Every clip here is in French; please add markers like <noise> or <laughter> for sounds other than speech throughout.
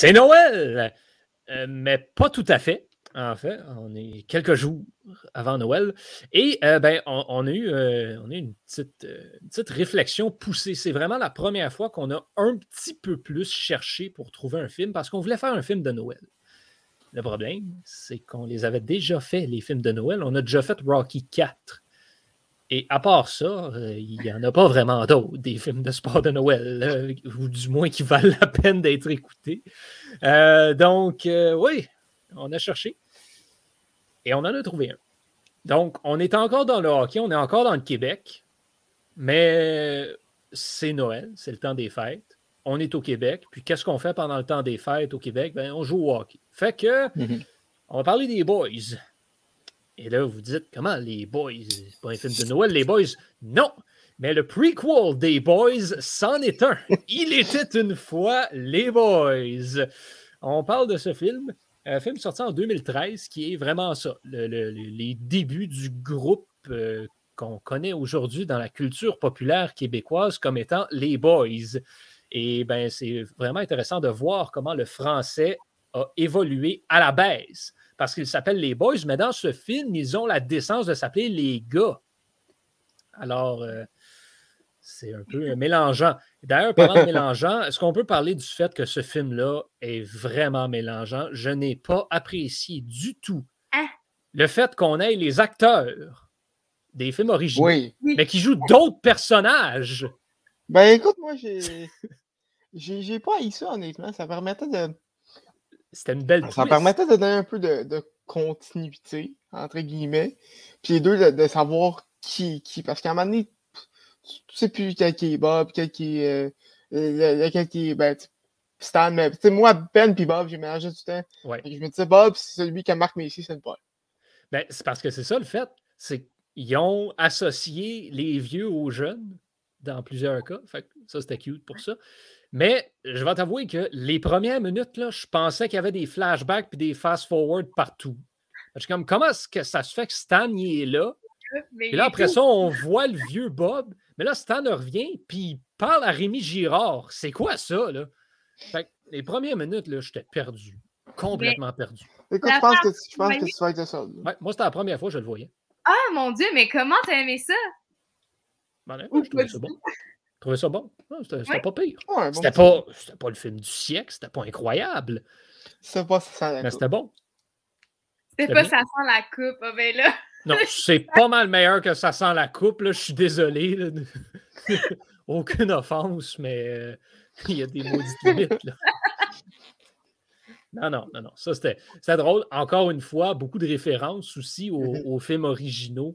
C'est Noël! Euh, mais pas tout à fait. En fait, on est quelques jours avant Noël. Et euh, ben, on, a eu, euh, une, petite, réflexion poussée. C'est vraiment la première fois qu'on a un petit peu plus cherché pour trouver un film parce qu'on voulait faire un film de Noël. Le problème, c'est qu'on les avait déjà fait, les films de Noël. On a déjà fait Rocky 4. Et à part ça, euh, il n'y en a pas vraiment d'autres, des films de sport de Noël, ou du moins qui valent la peine d'être écoutés. Euh, donc, euh, oui, on a cherché. Et on en a trouvé un. Donc, on est encore dans le hockey, on est encore dans le Québec, mais c'est Noël, c'est le temps des fêtes. On est au Québec. Puis, qu'est-ce qu'on fait pendant le temps des fêtes au Québec? Ben, on joue au hockey. Fait que, mm-hmm. on va parler des boys. Et là, vous dites, comment les Boys, c'est pas un film de Noël, les Boys? Non! Mais le prequel des Boys, c'en est un. Il était une fois les Boys. On parle de ce film, un film sorti en 2013, qui est vraiment ça, les débuts du groupe euh, qu'on connaît aujourd'hui dans la culture populaire québécoise comme étant les Boys. Et ben, c'est vraiment intéressant de voir comment le français a évolué à la baisse parce qu'ils s'appellent les Boys, mais dans ce film, ils ont la décence de s'appeler les gars. Alors, euh, c'est un peu mélangeant. D'ailleurs, parlant de <laughs> mélangeant, est-ce qu'on peut parler du fait que ce film-là est vraiment mélangeant? Je n'ai pas apprécié du tout hein? le fait qu'on ait les acteurs des films originaux, mais qui jouent d'autres personnages. Ben écoute, moi, j'ai. <laughs> J'ai pas haï ça, honnêtement. Ça permettait de c'était une belle Ça permettait de donner un peu de, continuité, entre guillemets. Puis les deux, de, savoir qui qui. Parce qu'à un moment donné, tu, sais plus quel qui est Bob, quel qui est. Euh, lequel qui est. Ben, Stan, mais moi, Ben puis Bob, j'ai mélangé tout le temps. je me disais, Bob, c'est celui qui a Marc Messi, c'est le pas. Ben, c'est parce que c'est ça le fait. C'est qu'ils ont associé les vieux aux jeunes dans plusieurs cas. Fait ça, c'était cute pour ça. Mais je vais t'avouer que les premières minutes, là, je pensais qu'il y avait des flashbacks et des fast-forward partout. Je suis comme, comment est-ce que ça se fait que Stan y est là? Et là, après ça, on voit le vieux Bob. Mais là, Stan revient puis il parle à Rémi Girard. C'est quoi ça, là? Fait les premières minutes, là, j'étais perdu. Complètement perdu. Écoute, je pense, que, je pense que tu vas être ça. moi, c'était la première fois que je le voyais. Ah, mon Dieu, mais comment t'as aimé ça? Ben, je trouvais ça bon trouvais ça bon? C'était pas pire. c'était pas, pas le film du siècle, c'était pas incroyable. C'était pas ça la Mais c'était bon. C'était pas ça sent la coupe, ah ben là. Non, c'est pas mal meilleur que ça sent la coupe, là. Je suis désolé. <laughs> Aucune offense, mais euh, <laughs> il y a des maudites limites, là. Non, non, non, non. Ça, c'était drôle. Encore une fois, beaucoup de références aussi aux, mm-hmm. aux films originaux.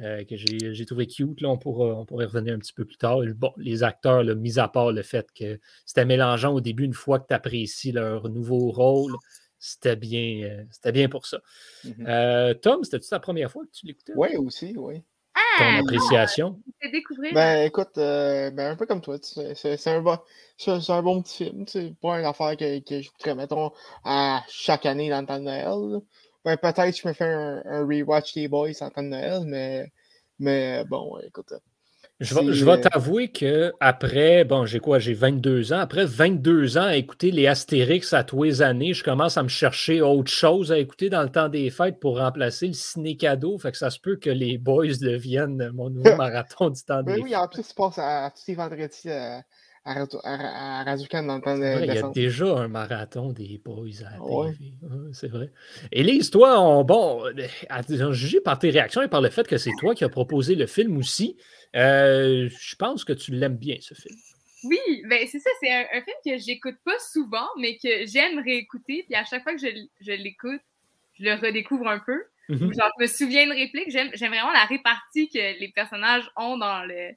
Euh, que j'ai trouvé cute. Là, on, pourra, on pourrait revenir un petit peu plus tard. Bon, les acteurs, mis à part le fait que c'était mélangeant au début, une fois que tu apprécies leur nouveau rôle, c'était bien, euh, c'était bien pour ça. Mm-hmm. Euh, Tom, c'était-tu ta première fois que tu l'écoutais? Oui, aussi, oui. Ton ah! appréciation? découvrir. Ben, écoute, ben, un peu comme toi, c'est un, bon, un bon petit film. C'est pas une affaire que, que j'écouterais, mettons, à chaque année dans le temps de Noël. Ben, peut-être je me fais un, un, rewatch des Boys en temps de Noël, mais, mais bon, écoute. Je vais, je vais euh, t'avouer que après, bon, j'ai quoi, j'ai 22 ans. Après 22 ans à écouter les Astérix à tous les années, je commence à me chercher autre chose à écouter dans le temps des fêtes pour remplacer le ciné-cadeau. Fait que ça se peut que les Boys <laughs> deviennent mon nouveau <laughs> marathon du temps des oui, fêtes. Oui, en plus, tu passes à, tous les vendredis euh, à, à, Radio dans le temps de, Il y a déjà un marathon des boys à la TV. c'est vrai. Élise, toi, bon, à, juger par tes réactions et par le fait que c'est toi qui as proposé le film aussi, euh, je pense que tu l'aimes bien, ce film. Oui, ben c'est ça, c'est un, film que j'écoute pas souvent, mais que j'aime réécouter. Puis à chaque fois que je, je l'écoute, je le redécouvre un peu. Mm-hmm. Genre, je me souviens de réplique. J'aime vraiment la répartie que les personnages ont dans le,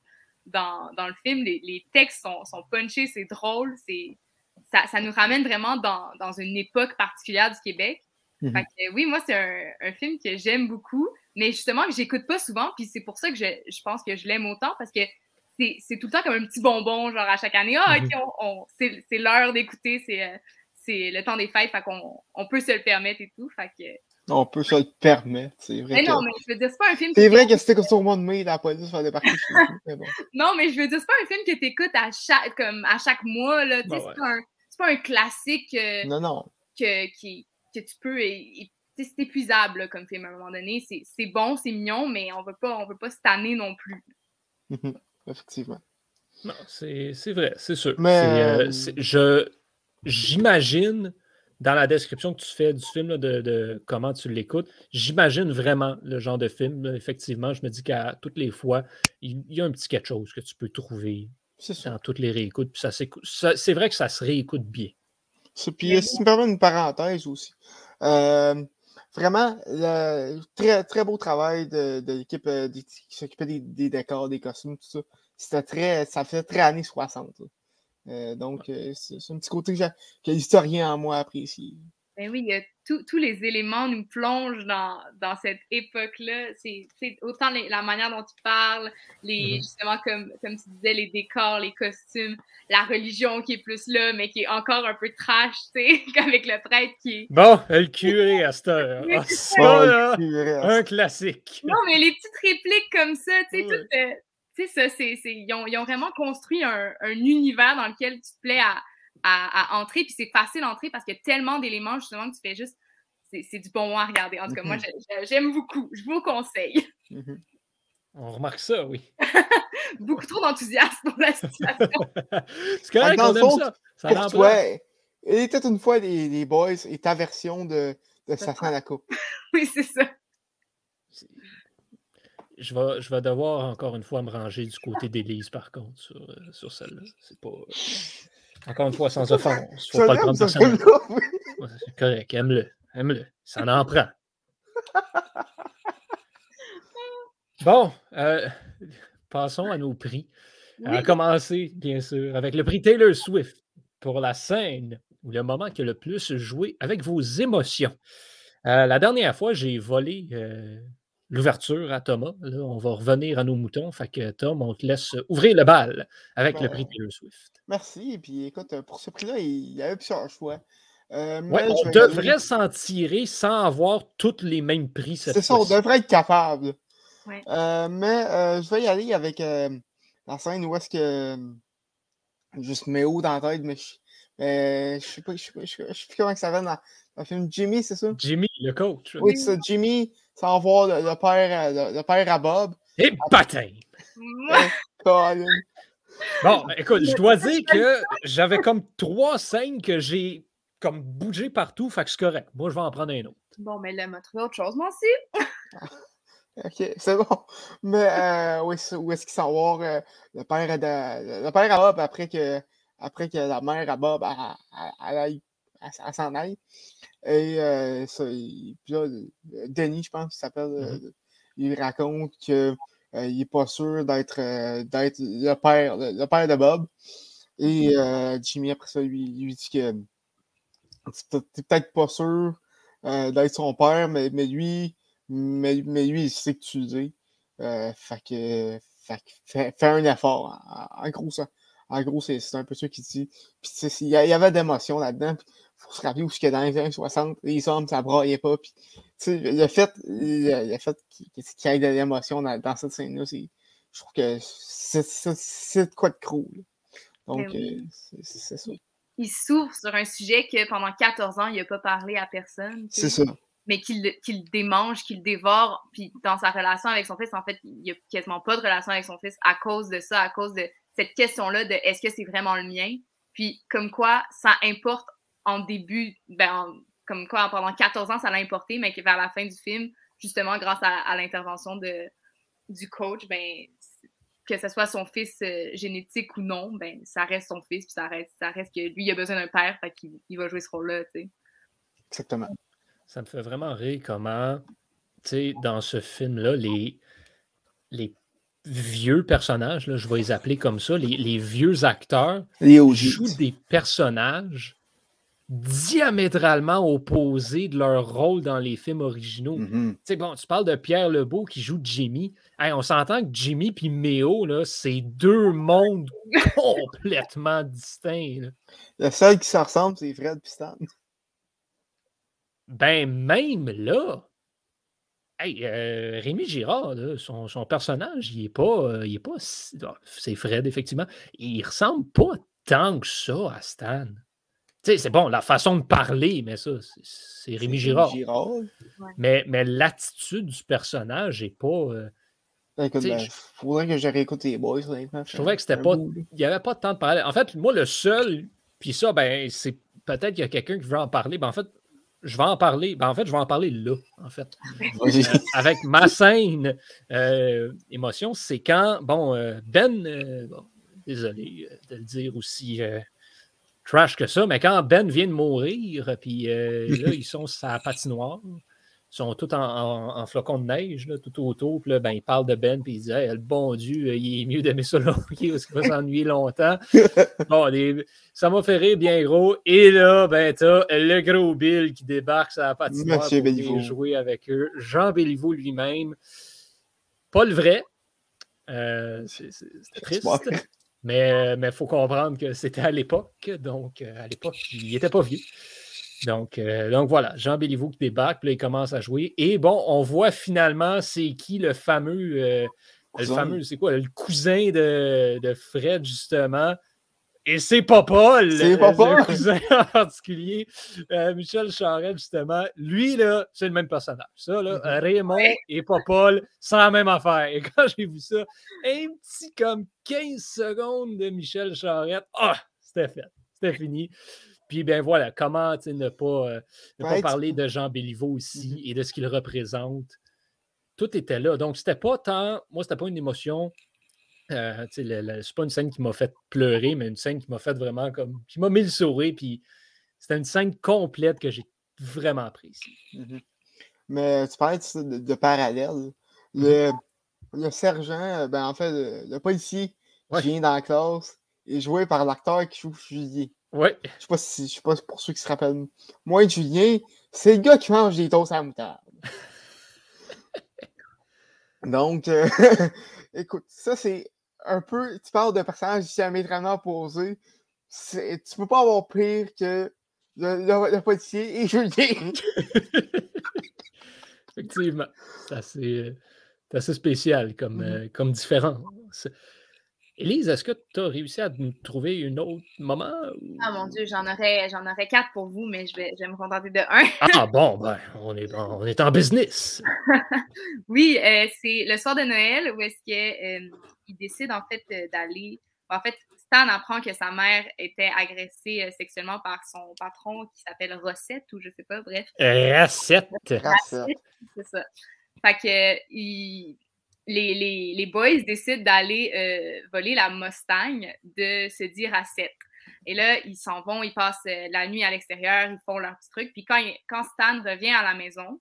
dans, dans le film. Les, les textes sont, sont, punchés, c'est drôle, c'est ça, ça, nous ramène vraiment dans, dans, une époque particulière du Québec. Mhm. fait que, oui, moi, c'est un, un, film que j'aime beaucoup, mais justement que j'écoute pas souvent, puis c'est pour ça que je, je, pense que je l'aime autant, parce que c'est tout le temps comme un petit bonbon, genre à chaque année, ah, mhm. on, c'est l'heure d'écouter, euh, c'est le temps des fêtes, fait qu'on on peut se le permettre et tout. Fait que, on peut se le permettre, c'est vrai. Mais non, mais je veux dire, c'est pas un film. C'est vrai que c'était comme sur le mois de mai, la police faire débarquer chez bon. <laughs> Non, mais je veux dire, c'est pas un film que tu écoutes à chaque, comme à chaque mois. Là. Bah c'est, pas un, pas un classique euh, non, non. Que, qui, que tu peux. c'est épuisable comme film à un moment donné. C'est bon, c'est mignon, mais on veut pas, on veut pas se tanner non plus. Mhm. Effectivement. Non, c'est vrai, c'est sûr. Mais... je J'imagine dans la description que tu fais du film, de, comment tu l'écoutes, j'imagine vraiment le genre de film. effectivement, je me dis qu'à toutes les fois, il, y a un petit quelque chose que tu peux trouver dans toutes les réécoutes. c'est vrai que ça se réécoute bien. Puis, si tu me permets une parenthèse aussi. Euh, vraiment, très, très beau travail de, l'équipe euh, qui s'occupait des, décors, des costumes, tout ça. C'était très, ça fait très années 60. Euh, donc, euh, c'est un petit côté que, l'historien en moi apprécie. Ben oui, tous les éléments nous plongent dans, dans cette époque-là. C'est autant la manière dont tu parles, les, mm-hmm. justement, comme, comme tu disais, les décors, les costumes, la religion qui est plus là, mais qui est encore un peu trash, tu sais, <laughs> avec le prêtre qui est. Bon, le curé à cette heure. <laughs> Ah, ça, un classique. Non, mais les petites répliques comme ça, tu sais, tout, euh, tu sais, ça, c'est, ils, ont, ils, ont, vraiment construit un, un, univers dans lequel tu te plais à, à, entrer. Puis c'est facile d'entrer parce qu'il y a tellement d'éléments, justement, que tu fais juste. C'est, du bon à regarder. En tout cas, moi, mm-hmm. j'aime beaucoup. Je vous conseille. Mm-hmm. On remarque ça, oui. <laughs> beaucoup trop d'enthousiasme pour la situation. <laughs> c'est correct, on aime ça. ça pour toi, il était une fois les, les boys et ta version de, de Safran la coupe. <laughs> oui, c'est ça je vais, je vais devoir encore une fois me ranger du côté d'Élise, par contre, sur, euh, sur celle-là. C'est pas. Euh, encore une fois, sans offense. Faut pas le prendre personnellement. c'est correct, aime-le. Aime-le. Ça en prend. Bon, euh, passons à nos prix. À commencer, bien sûr, avec le prix Taylor Swift pour la scène ou le moment qui a le plus joué avec vos émotions. la dernière fois, j'ai volé l'ouverture à Thomas. Là, on va revenir à nos moutons. Fait que Tom, on te laisse ouvrir le bal avec le prix ben, Taylor Swift. Merci. Et puis écoute, pour ce prix-là, il y a plusieurs choix. Euh, on devrait s'en tirer sans avoir tous les mêmes prix. C'est ça, on devrait être capable. Euh, mais euh, je vais y aller avec la scène où est-ce que. Juste mets où dans la tête, mais je, ne sais pas, je sais pas, je sais plus comment ça va dans, dans le film Jimmy, c'est ça? Jimmy, le coach. Oui, c'est ça. Jimmy sans voir le, père, le, père à Bob. Et baptême! bon, ben, écoute, je dois dire que j'avais comme trois scènes que j'ai comme bougé partout, fait que c'est correct. Moi, je vais en prendre un autre. Bon, mais là, m'a trouvé autre chose, moi aussi. ok, c'est bon. Mais euh, où est-ce qu'il s'en va euh, le père de, le père à Bob après que après que la mère à Bob s'en aille. Et euh, ça, puis là, Denis, je pense qu'il s'appelle, mmh euh, il raconte qu'il euh, n'est pas sûr d'être le père, le, père de Bob. Et mmh Jimmy, après ça, lui, lui dit que t'es peut-être pas sûr d'être son père, mais, mais lui, mais, mais, lui, il sait que tu le dis. fait que, fait, fais un effort. En, gros, ça. En gros, c'est un peu ça qu'il dit. Puis, il y, avait d'émotions là-dedans faut se rappeler où que dans les années 60, les hommes, ça braillait pas. Puis, le fait, le, fait qu'il y ait de l'émotion dans, cette scène-là, je trouve que c'est de quoi de cool. Donc, ben euh, c'est ça. Il s'ouvre sur un sujet que pendant 14 ans, il n'a pas parlé à personne. C'est ça. Mais qu'il démange, qu'il dévore. Puis dans sa relation avec son fils, en fait, il n'y a quasiment pas de relation avec son fils à cause de ça, à cause de cette question-là de est-ce que c'est vraiment le mien? Puis comme quoi, ça importe en début, ben, comme quoi pendant 14 ans, ça l'a importé, mais que vers la fin du film, justement, grâce à, l'intervention de, du coach, ben, que ce soit son fils euh, génétique ou non, ben, ça reste son fils, puis ça reste, ça reste que lui, il a besoin d'un père, fait qu'il il va jouer ce rôle-là, tu sais. Exactement. Ça me fait vraiment rire comment, tu sais, dans ce film-là, les, les vieux personnages, là, je vais les appeler comme ça, les, les vieux acteurs jouent des personnages diamétralement opposés de leur rôle dans les films originaux. Mm-hmm. bon, tu parles de Pierre Lebeau qui joue Jimmy. on s'entend que Jimmy et Méo, c'est deux mondes <laughs> complètement distincts. Le seul qui se ressemble, c'est Fred Piston. Ben, même là, hey, euh, Rémi Girard, son, personnage, il est pas. Euh, il est pas c'est Fred, effectivement. Il ressemble pas tant que ça à Stan. sais, c'est bon, la façon de parler, mais ça, c'est Rémi Girard. Mais, mais l'attitude du personnage n'est pas. Euh, ben, ben, faudrait que je réécoute les boys. Je trouvais que c'était pas. Il n'y avait pas temps de parler. En fait, moi, le seul, puis ça, ben, c'est peut-être qu'il y a quelqu'un qui veut en parler. Ben, en fait, je vais en parler. Ben, en fait, je vais en parler là, en fait. Euh, avec ma scène euh, émotion, c'est quand, bon, euh, Ben, désolé de le dire aussi trash que ça, mais quand Ben vient de mourir, puis là, ils sont sur sa patinoire, sont tous en, en, flocons de neige, là, tout autour. Puis là, ben, il parle de Ben, puis il dit Le bon Dieu, il est mieux d'aimer ça là, parce <laughs> qu'il va s'ennuyer longtemps. <laughs> bon, ça m'a fait rire bien gros. Et là, ben, t'as le gros Bill qui débarque sur la patinoire pour jouer avec eux. Jean Béliveau lui-même. Pas le vrai. Euh, c'est <laughs> triste. Mais il faut comprendre que c'était à l'époque. Donc, euh, à l'époque, il n'était pas vieux. Donc, euh, donc voilà, Jean Béliveau qui débarque, puis là, il commence à jouer. Et bon, on voit finalement c'est qui le fameux, euh, le fameux, c'est quoi, le cousin de, de Fred, justement. Et c'est pas Paul, c'est pas Paul. le cousin <laughs> en particulier, euh, Michel Charette, justement. Lui, là, c'est le même personnage. Ça, là, mm-hmm. Raymond et pas Paul, c'est la même affaire. Et <laughs> quand j'ai vu ça, un petit comme 15 secondes de Michel Charette, ah, c'était fait. C'était fini. Puis, ben voilà, comment ne pas, euh, ne pas parler de Jean Béliveau aussi mmh et de ce qu'il représente. Tout était là. Donc, c'était pas tant. Moi, c'était pas une émotion. Euh, c'est pas une scène qui m'a fait pleurer, mais une scène qui m'a fait vraiment comme. qui m'a mis le sourire. Puis, c'était une scène complète que j'ai vraiment appréciée. Mmh mais tu parlais de, de, parallèle. Mmh le, le, sergent, euh, ben, en fait, le, policier qui vient dans la classe est joué par l'acteur qui joue Juillet. Ouais. Je sais pas si je sais pas pour ceux qui se rappellent. Moi, Julien, c'est le gars qui mange des toasts à la moutarde. <laughs> Donc, euh, <laughs> écoute, ça c'est un peu. Tu parles de personnages diamétralement opposés. Tu peux pas avoir pire que le, le, policier et <laughs> Julien. Effectivement. C'est assez, assez, spécial comme, mm-hmm. euh, comme différence. Élise, est-ce que tu as réussi à nous trouver un autre moment? Ah mon Dieu, j'en aurais, j'en aurais quatre pour vous, mais je vais, je vais me contenter de un. ah <laughs> bon, ben, on est, on est en business. <laughs> oui, euh, c'est le soir de Noël où est-ce qu'il euh, décide en fait euh, d'aller. En fait, Stan apprend que sa mère était agressée sexuellement par son patron qui s'appelle Rossette ou je sais pas, bref. Rossette. Rossette, c'est ça. Fait que il, les, boys décident d'aller euh, voler la Mustang de se dire à 7. Et là, ils s'en vont, ils passent euh, la nuit à l'extérieur, ils font leur petit truc. Puis quand, quand Stan revient à la maison,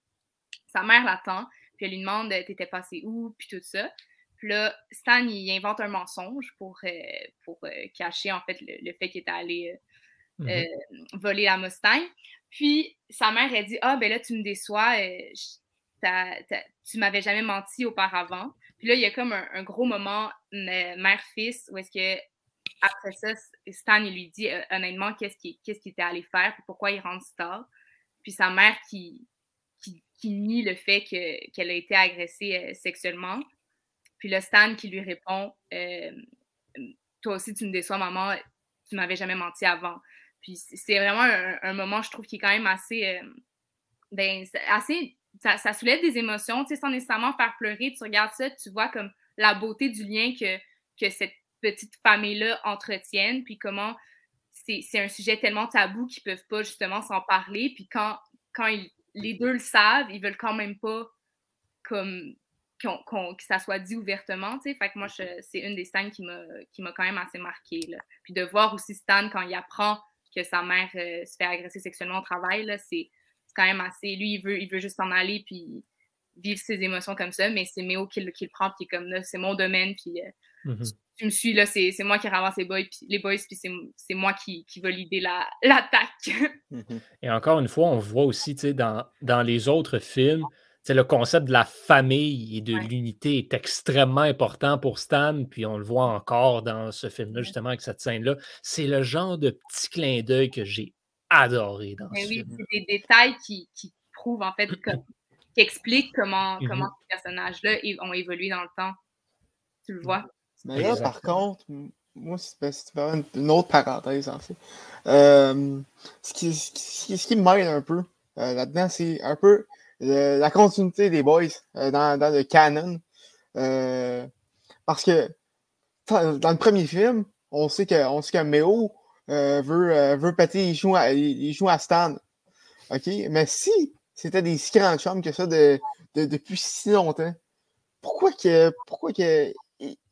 sa mère l'attend, puis elle lui demande T'étais passé où Puis tout ça. Puis là, Stan, il invente un mensonge pour, euh, pour cacher en fait le, fait qu'il était allé mm-hmm. voler la Mustang. Puis sa mère, elle dit Ah, ben là, tu me déçois, tu m'avais jamais menti auparavant. Puis là, il y a comme un, gros moment mère-fils où est-ce que après ça, Stan il lui dit euh, honnêtement qu'est-ce qu'il était allé faire, puis pourquoi il rentre star. Puis sa mère qui, qui, nie le fait qu'elle a été agressée euh, sexuellement. Puis le Stan qui lui répond euh, Toi aussi, tu me déçois, maman, tu m'avais jamais menti avant. Puis c'est vraiment un, moment, je trouve, qui est quand même assez, ben, assez ça, soulève des émotions, tu sais, sans nécessairement faire pleurer. Tu regardes ça, tu vois comme la beauté du lien que, que cette petite famille-là entretienne, puis comment c'est un sujet tellement tabou qu'ils peuvent pas justement s'en parler. Puis quand, quand les deux le savent, ils veulent quand même pas comme que ça soit dit ouvertement, tu sais. Fait que moi, c'est une des scènes qui m'a quand même assez marqué, là. Puis de voir aussi Stan quand il apprend que sa mère euh, se fait agresser sexuellement au travail, c'est quand même assez. Lui, il veut, il veut juste en aller puis vivre ses émotions comme ça, mais c'est Méo qui, le prend, qui est comme là, c'est mon domaine, puis euh, mm-hmm. tu, me suis là, c'est moi qui ramasse les boys, puis, les boys, puis c'est moi qui, qui va l'idée l'attaque. Mm-hmm. <laughs> Et encore une fois, on voit aussi, tu sais, dans, dans les autres films, le concept de la famille et de l'unité est extrêmement important pour Stan, puis on le voit encore dans ce film-là, justement, avec cette scène-là. C'est le genre de petit clin d'œil que j'ai adoré dans ce oui, C'est des détails qui, qui, prouvent, en fait, qui expliquent comment, mmh ces personnages-là ont évolué dans le temps. Tu le vois? Mais là, par contre, moi, c'est une, autre parenthèse, en fait. Euh, ce, qui, ce, qui, me mêle un peu euh, là-dedans, c'est un peu la continuité des boys dans, dans, le canon. parce que dans le premier film, on sait que, on sait que Meo veut, veut péter les joues à, les à Stan. OK? Mais si c'était des si grands chums que ça de, de, depuis si longtemps, pourquoi que pourquoi que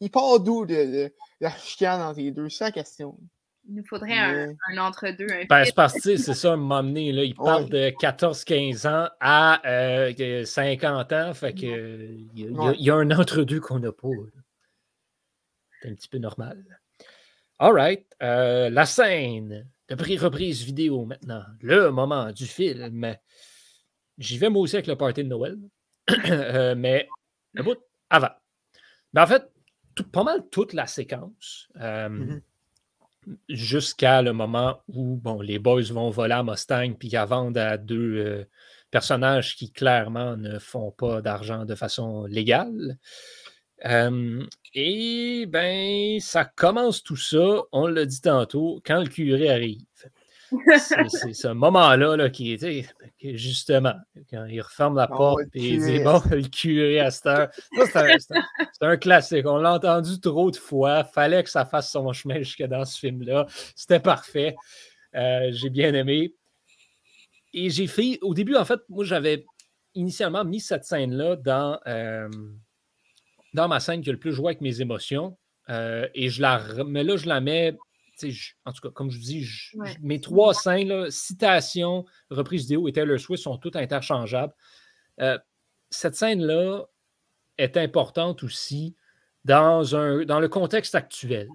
il, part d'où de, la chicane entre les deux? C'est la question. Il nous faudrait un, entre-deux. Ben, c'est parce que c'est ça, m'emmener. Là, il parle de 14-15 ans à 50 euh, ans. Fait que il y, a un entre-deux qu'on n'a pas. C'est un petit peu normal. All right. Euh, la scène de pré-reprise vidéo maintenant. Le moment du film. J'y vais moi aussi avec le party de Noël. <clears throat> Euh, mais le bout avant. Ben, en fait, pas mal toute la séquence. Euh, mm-hmm. Jusqu'à le moment où bon, les boys vont voler à Mustang puis qu'à vendent à deux personnages qui clairement ne font pas d'argent de façon légale. Euh, et ben, ça commence tout ça, on l'a dit tantôt, quand le curé arrive. C'est <laughs> ce moment-là qui était justement quand il referme la ah porte et il dit Bon, <laughs> le curé à cette heure. C'est un, classique. On l'a entendu trop de fois. Fallait que ça fasse son chemin jusque dans ce film-là. C'était parfait. Euh, j'ai bien aimé. Et j'ai fait, au début, en fait, moi, j'avais initialement mis cette scène-là dans, euh, dans ma scène qui a le plus joué avec mes émotions. Euh, et je la, mais là, je la mets en tout cas, comme je vous dis, mes trois scènes, citation, reprise vidéo et Taylor Swift sont toutes interchangeables. Euh, cette scène-là est importante aussi dans, un, dans le contexte actuel.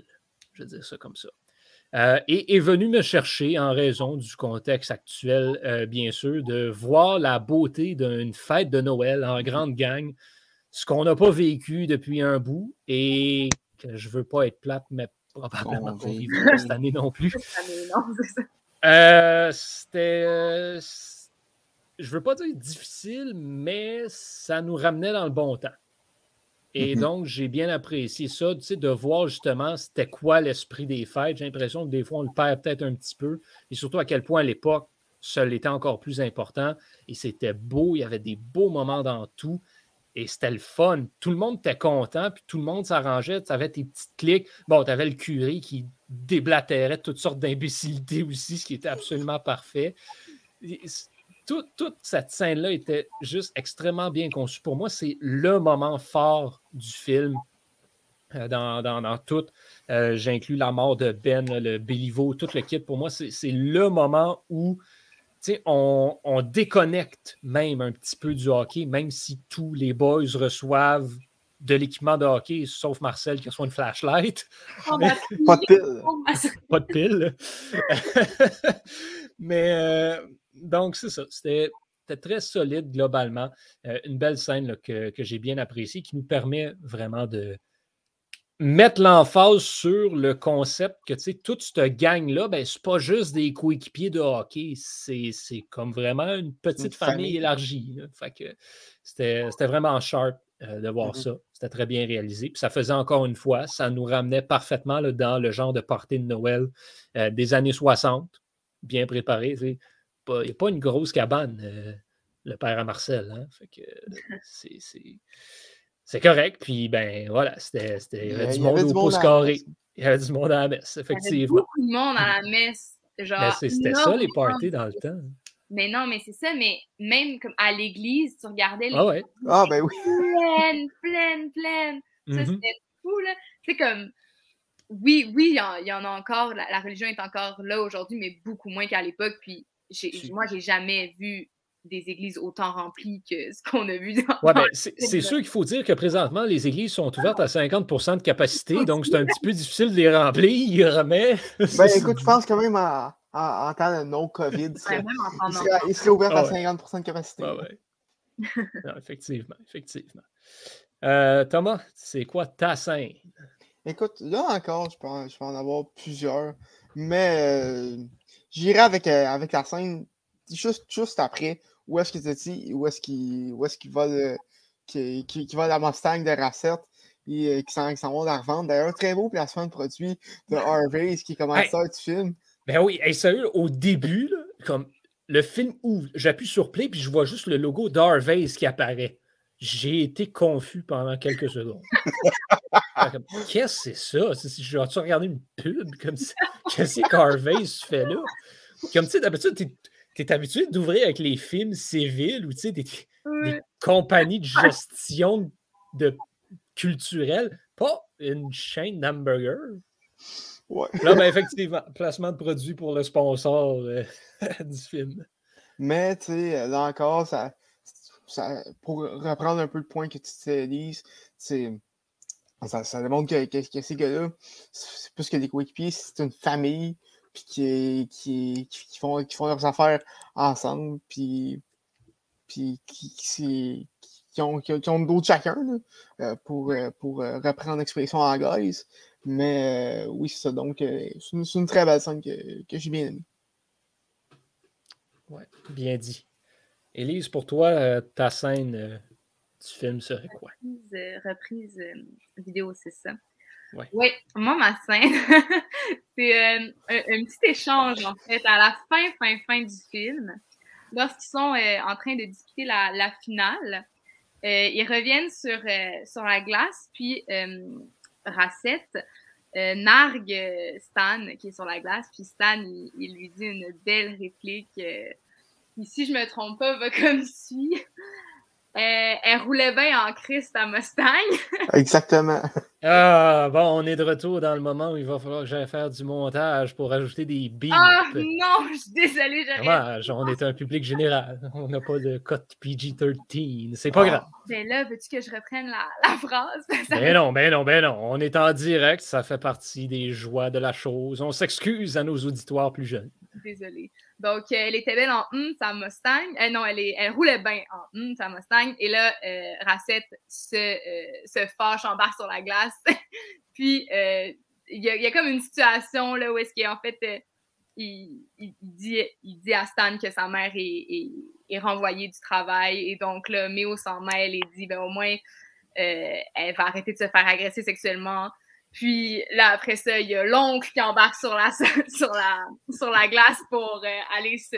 Je vais dire ça comme ça. Euh, et est venu me chercher en raison du contexte actuel, bien sûr, de voir la beauté d'une fête de Noël en grande gang, ce qu'on n'a pas vécu depuis un bout et que je ne veux pas être plate, mais probablement pas cette année non plus. Euh, c'était. Euh, je veux pas dire difficile, mais ça nous ramenait dans le bon temps. Et mm-hmm. donc, j'ai bien apprécié ça, tu sais, de voir justement c'était quoi l'esprit des fêtes. J'ai l'impression que des fois, on le perd peut-être un petit peu. Et surtout à quel point à l'époque, ça l'était encore plus important. Et c'était beau, il y avait des beaux moments dans tout. Et c'était le fun. Tout le monde était content, puis tout le monde s'arrangeait. Tu avais tes petites clics. Bon, tu avais le curé qui déblatérait toutes sortes d'imbécilités aussi, ce qui était absolument parfait. toute cette scène-là était juste extrêmement bien conçue. Pour moi, c'est le moment fort du film. Euh, dans, tout, euh, j'inclus la mort de Ben, le Béliveau, tout le kit. Pour moi, c'est le moment où on, on, déconnecte même un petit peu du hockey, même si tous les boys reçoivent de l'équipement de hockey, sauf Marcel qui reçoit une flashlight. Oh, pas de pile. Oh, pas de pile. <laughs> Mais euh, donc, c'est ça. C'était très solide globalement. Euh, une belle scène que, que j'ai bien appréciée qui nous permet vraiment de, mettre l'emphase sur le concept que, tu sais, toute cette gang-là, ben, c'est pas juste des coéquipiers de hockey, c'est comme vraiment une petite famille, élargie. C'était vraiment sharp euh, de voir mm-hmm. ça. C'était très bien réalisé. Puis ça faisait encore une fois, ça nous ramenait parfaitement dans le genre de party de Noël euh, des années 60, bien préparé. Il n'y a pas une grosse cabane, euh, le père à Marcel. Hein? Fait que <laughs> c'est c'est correct. Puis, ben voilà, c'était, il y avait du monde au pouce carré. Il y avait du monde à la messe, effectivement. Il y avait beaucoup de monde à la messe. Genre, c'était ça, les parties dans le temps. Mais non, mais c'est ça, mais même comme à l'église, tu regardais les. Ah ouais. Ah, ben oui. Pleine, pleine, pleine. Ça, mm-hmm. c'était fou, là. C'est comme. Oui, oui, il y, en a encore. La, la, religion est encore là aujourd'hui, mais beaucoup moins qu'à l'époque. Puis, moi, j'ai jamais vu des églises autant remplies que ce qu'on a vu dans. Ouais, ben, c'est sûr qu'il faut dire que présentement, les églises sont ouvertes à 50% de capacité, <laughs> donc c'est un petit peu difficile de les remplir, <laughs> mais. Ben écoute, je pense quand même en, en, temps de non-COVID, il serait, il serait ouvert à 50 ah de capacité. Ah ouais. <laughs> effectivement, effectivement. Euh, Thomas, c'est quoi ta scène? Écoute, là encore, je peux je peux en avoir plusieurs, mais euh, j'irai avec, euh, avec la scène juste, juste après où est-ce qu'il dit, où est-ce qu'il est qu va le, qui, qui, va la Mustang de Racette. qui s'en vont la revendre. D'ailleurs, très beau placement de produit de Harvey, qui est commentateur du film. Ben oui, hey, sérieux, au début, comme le film ouvre, j'appuie sur play, puis je vois juste le logo d'Harvey's qui apparaît. J'ai été confus pendant quelques secondes. <laughs> Qu'est-ce que c'est ça? Je vais regarder une pub comme ça? Qu'est-ce que se fait là? Comme tu sais, d'habitude, tu es, habitué d'ouvrir avec les films civils ou tu sais, des, compagnies de gestion de culturelles, pas une chaîne d'hamburgers? Ouais. Là, ben, <laughs> effectivement, placement de produit pour le sponsor euh, <laughs> du film. Mais, tu sais, là encore, ça, ça, pour reprendre un peu le point que tu te dises, ça, ça démontre que, que, ces gars-là, c'est plus que des coéquipiers, c'est une famille, puis qui, qui, qui, font, qui font leurs affaires ensemble, puis, puis qui, qui, qui ont, qui ont le dos de chacun là, euh, pour, euh, pour reprendre l'expression anglaise. Mais euh, oui, c'est ça. Donc, euh, c'est une, très belle scène que, que j'ai bien aimée. Ouais, bien dit. Élise, pour toi, euh, ta scène du film serait quoi? Reprise, vidéo, c'est ça. Oui, moi, ma scène, <laughs> c'est un, petit échange, en fait, à la fin, fin, fin du film. Lorsqu'ils sont en train de discuter la, finale, ils reviennent sur, sur la glace, puis Racette euh, nargue euh, Stan qui est sur la glace, puis Stan, il, lui dit une belle réplique. Euh, si je me trompe pas, va comme suit. Euh, elle roulait bien en Christ à Mustang. <laughs> Exactement. Ah, bon, on est de retour dans le moment où il va falloir que j'aille faire du montage pour ajouter des beats. Ah non, je suis désolée, Dommage, on est un public général. On n'a pas de code PG-13. C'est pas grave. Ben là, veux-tu que je reprenne la, phrase? <laughs> ben non, ben non, ben non. On est en direct, ça fait partie des joies de la chose. On s'excuse à nos auditoires plus jeunes. Désolée. Donc, euh, elle était belle en hum, sa Mustang. Euh, non, elle, est, elle roulait bien en hum, sa Mustang. Et là, euh, se, euh, se fâche, sur la glace. <laughs> Puis, il y, a comme une situation là, où est-ce qu'en fait, il, il, dit, il dit à Stan que sa mère est, est, renvoyée du travail. Et donc, là, Méo s'en mêle et dit, ben au moins, elle va arrêter de se faire agresser sexuellement. Puis là, après ça, il y a l'oncle qui embarque sur la, <laughs> sur la, sur la glace pour euh, aller <laughs> se,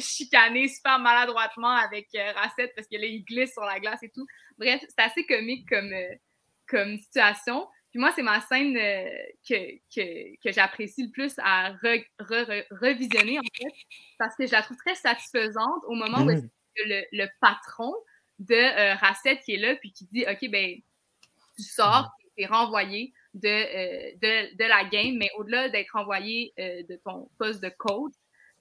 chicaner super maladroitement avec euh, Racette parce que là, il glisse sur la glace et tout. Bref, c'est assez comique comme, euh, comme situation. Puis moi, c'est ma scène que, que, que j'apprécie le plus à revisionner, en fait, parce que je la trouve très satisfaisante au moment où mmh. le, le, patron de Racette qui est là, puis qui dit OK, ben, tu sors, tu es renvoyé de, euh, de, de, la game, mais au-delà d'être renvoyé euh, de ton poste de coach,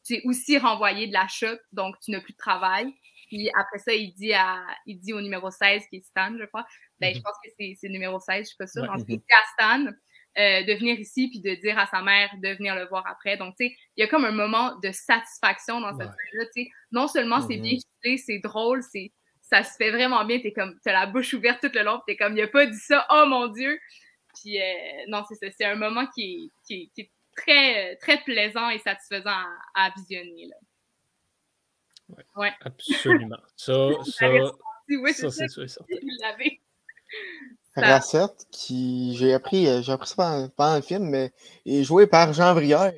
tu es aussi renvoyé de la shop, donc tu n'as plus de travail. Puis après ça, il dit, à, il dit au numéro 16, qui est Stan, je crois. Ben, Je mhm. pense que c'est le numéro 16, je ne suis pas sûre. il dit à Stan euh, de venir ici puis de dire à sa mère de venir le voir après. Donc, tu sais, il y a comme un moment de satisfaction dans cette scène-là. Non seulement c'est bien mhm. c'est drôle, c'est ça se fait vraiment bien. Tu comme, as la bouche ouverte tout le long. Tu es comme, il n'a pas dit ça, oh mon Dieu. Puis, euh, non, c'est ça. C'est un moment qui est, qui, très, très plaisant et satisfaisant à, visionner. Là. Ouais, ouais. Absolument. <laughs> Ça, ça, oui, ça, c'est sûr. Racette, qui j'ai appris, euh, j'ai appris ça pendant, le film, mais est joué par Jean Brière.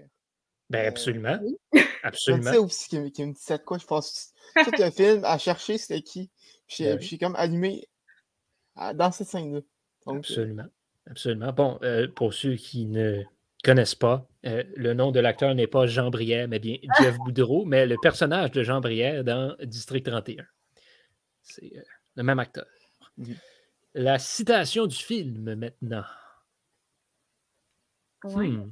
Ben absolument. <laughs> Absolument. C'est aussi qui, qui me dit ça de quoi, je pense tout le <laughs> film à chercher c'était qui. Puis, ben je suis comme allumé dans cette scène-là. Euh, absolument. Absolument. Bon, euh, pour ceux qui ne connaissent pas, euh, le nom de l'acteur n'est pas Jean Brière, mais bien Jeff Boudreau, mais le personnage de Jean Brière dans District 31. C'est euh, le même acteur. Mhm. La citation du film maintenant. Oui. Hmm.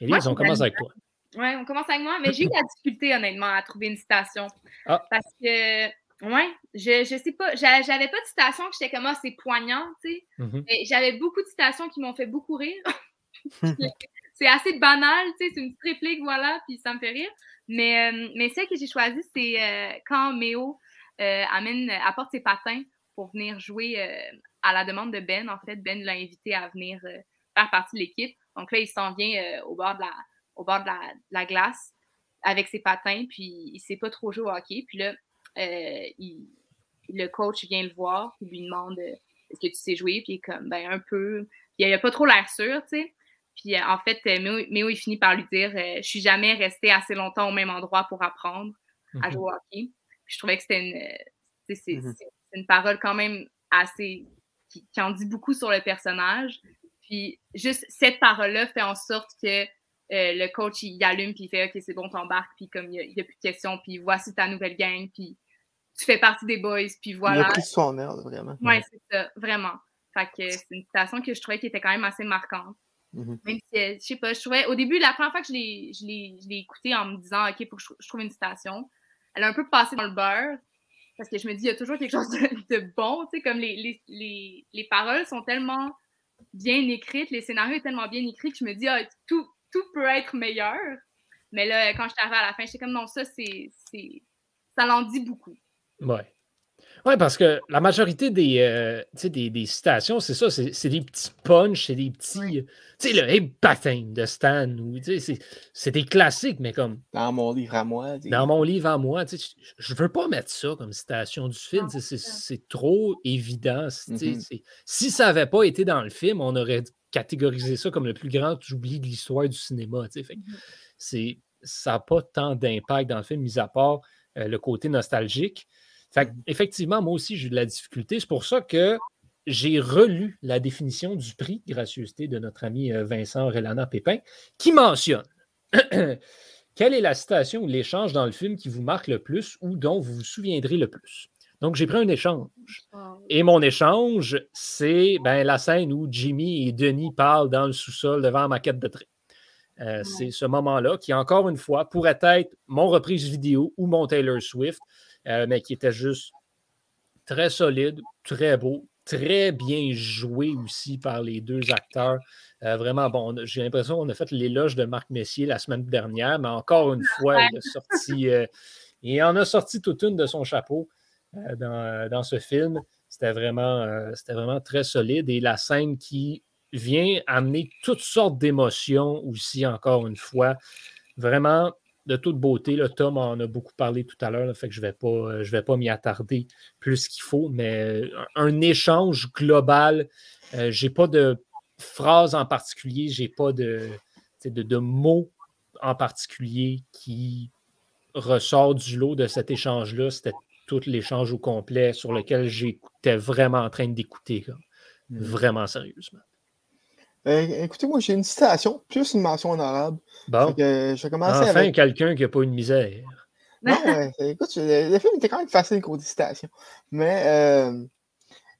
Élise, on commence avec toi. Oui, on commence avec moi, mais j'ai eu la difficulté, honnêtement, à trouver une citation. Ah. Parce que Ouais, je, je sais pas. J'avais pas de citations que j'étais comme, ah, c'est poignant, tu sais. Mm-hmm. J'avais beaucoup de citations qui m'ont fait beaucoup rire. <laughs> <laughs> c'est assez banal, tu sais, c'est une petite réplique, voilà, puis ça me fait rire. Mais, euh, mais celle que j'ai choisie, c'est euh, quand Méo euh, amène, apporte ses patins pour venir jouer à la demande de Ben. En fait, Ben l'a invité à venir faire partie de l'équipe. Donc là, il s'en vient au bord de la, au bord de la, la, glace avec ses patins, puis il sait pas trop jouer au hockey. Puis là, euh, le coach vient le voir, il lui demande Est-ce que tu sais jouer? Puis comme, ben, un peu. Puis il a pas trop l'air sûr, tu sais. Puis en fait, Méo, il finit par lui dire Je suis jamais resté assez longtemps au même endroit pour apprendre à mhm. jouer au hockey. Puis je trouvais que c'était une, mhm. une parole quand même assez. Qui, qui, en dit beaucoup sur le personnage. Puis juste cette parole-là fait en sorte que euh, le coach, il allume, puis il fait OK, c'est bon, t'embarques, puis comme il n'y a, plus de questions, puis voici ta nouvelle gang, puis tu fais partie des boys, puis voilà. Il a pris son air, vraiment. Oui, c'est ça, vraiment. Fait que c'est une citation que je trouvais qui était quand même assez marquante. Mm-hmm. Même si, euh, je sais pas, je trouvais, au début, la première fois que je l'ai écoutée en me disant OK, faut que je, trouve une citation, elle a un peu passé dans le beurre, parce que je me dis, il y a toujours quelque <laughs> chose de, bon, tu sais, comme les, les, les, les, paroles sont tellement bien écrites, les scénarios sont tellement bien écrits que je me dis, ah, tout, tout peut être meilleur. Mais là, quand je suis arrivée à la fin, j'étais comme non, ça, c'est. Ça l'en dit beaucoup. Ouais. Oui, parce que la majorité des, euh, des, des, citations, c'est ça, c'est des petits punchs, c'est des petits. Tu sais, le Hey Baptême de Stan, c'est des classiques, mais comme. Dans mon livre à moi. Dans mon livre à moi, je veux pas mettre ça comme citation du film, c'est trop évident. Mm-hmm. Si ça n'avait pas été dans le film, on aurait catégorisé ça comme le plus grand oubli de l'histoire du cinéma. Fait, mm-hmm. Ça n'a pas tant d'impact dans le film, mis à part euh, le côté nostalgique. Fait mmh. effectivement, moi aussi, j'ai eu de la difficulté. C'est pour ça que j'ai relu la définition du prix gracieuseté de notre ami euh, Vincent Relana Pépin, qui mentionne <clears throat> quelle est la citation ou l'échange dans le film qui vous marque le plus ou dont vous vous souviendrez le plus? Donc, j'ai pris un échange. Et mon échange, c'est ben, la scène où Jimmy et Denis parlent dans le sous-sol devant la maquette de train. Euh, c'est ce moment-là qui, encore une fois, pourrait être mon reprise vidéo ou mon Taylor Swift. Euh, mais qui était juste très solide, très beau, très bien joué aussi par les deux acteurs. Euh, vraiment, bon, j'ai l'impression qu'on a fait l'éloge de Marc Messier la semaine dernière, mais encore une fois, il a sorti, il en a sorti toute une de son chapeau dans, ce film. C'était vraiment, c'était vraiment très solide et la scène qui vient amener toutes sortes d'émotions aussi, encore une fois. Vraiment, de toute beauté. Tom en a beaucoup parlé tout à l'heure, fait que je ne vais pas, euh, pas m'y attarder plus qu'il faut, mais euh, un, échange global. Euh, je n'ai pas de phrase en particulier, j'ai pas de, de, de, mots en particulier qui ressort du lot de cet échange-là. C'était tout l'échange au complet sur lequel j'étais vraiment en train d'écouter, mmh. vraiment sérieusement. Euh, écoutez, moi, j'ai une citation, plus une mention en arabe. Bon. je vais commencer enfin, quelqu'un qui n'a pas une misère. Non, <laughs> écoute, le, film était quand même facile côté citation. Mais euh,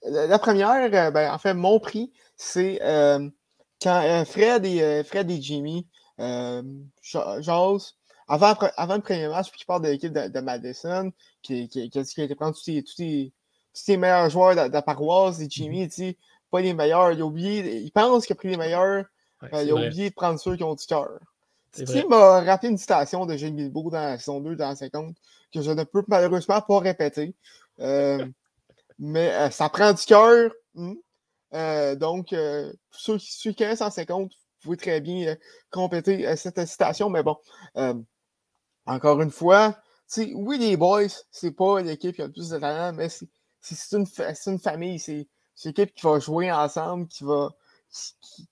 la, première, euh, ben, en fait, mon prix, c'est quand Fred, et, Fred et Jimmy, j'ose, avant, avant le premier match, puis qui parle de l'équipe de, Madison, qui, qui, qui, a dit qu'il était prendre tous les, meilleurs joueurs de, la paroisse, et Jimmy, mm dit pas les meilleurs. Il a oublié, il pense qu'il a pris les meilleurs. Euh, il a oublié de prendre ceux qui ont du cœur. Ce qui m'a rappelé une citation de Gilles Bilbo dans la saison 2, dans la 50, que je ne peux malheureusement pas répéter. Euh, <laughs> mais euh, ça prend du cœur. Hmm. donc, ceux, ceux, qui ont 150, vous pouvez très bien compléter cette citation. Mais bon, encore une fois, oui, les boys, c'est pas l'équipe qui a le plus de talent, mais c'est une, une famille. C'est c'est l'équipe qui va jouer ensemble, qui va,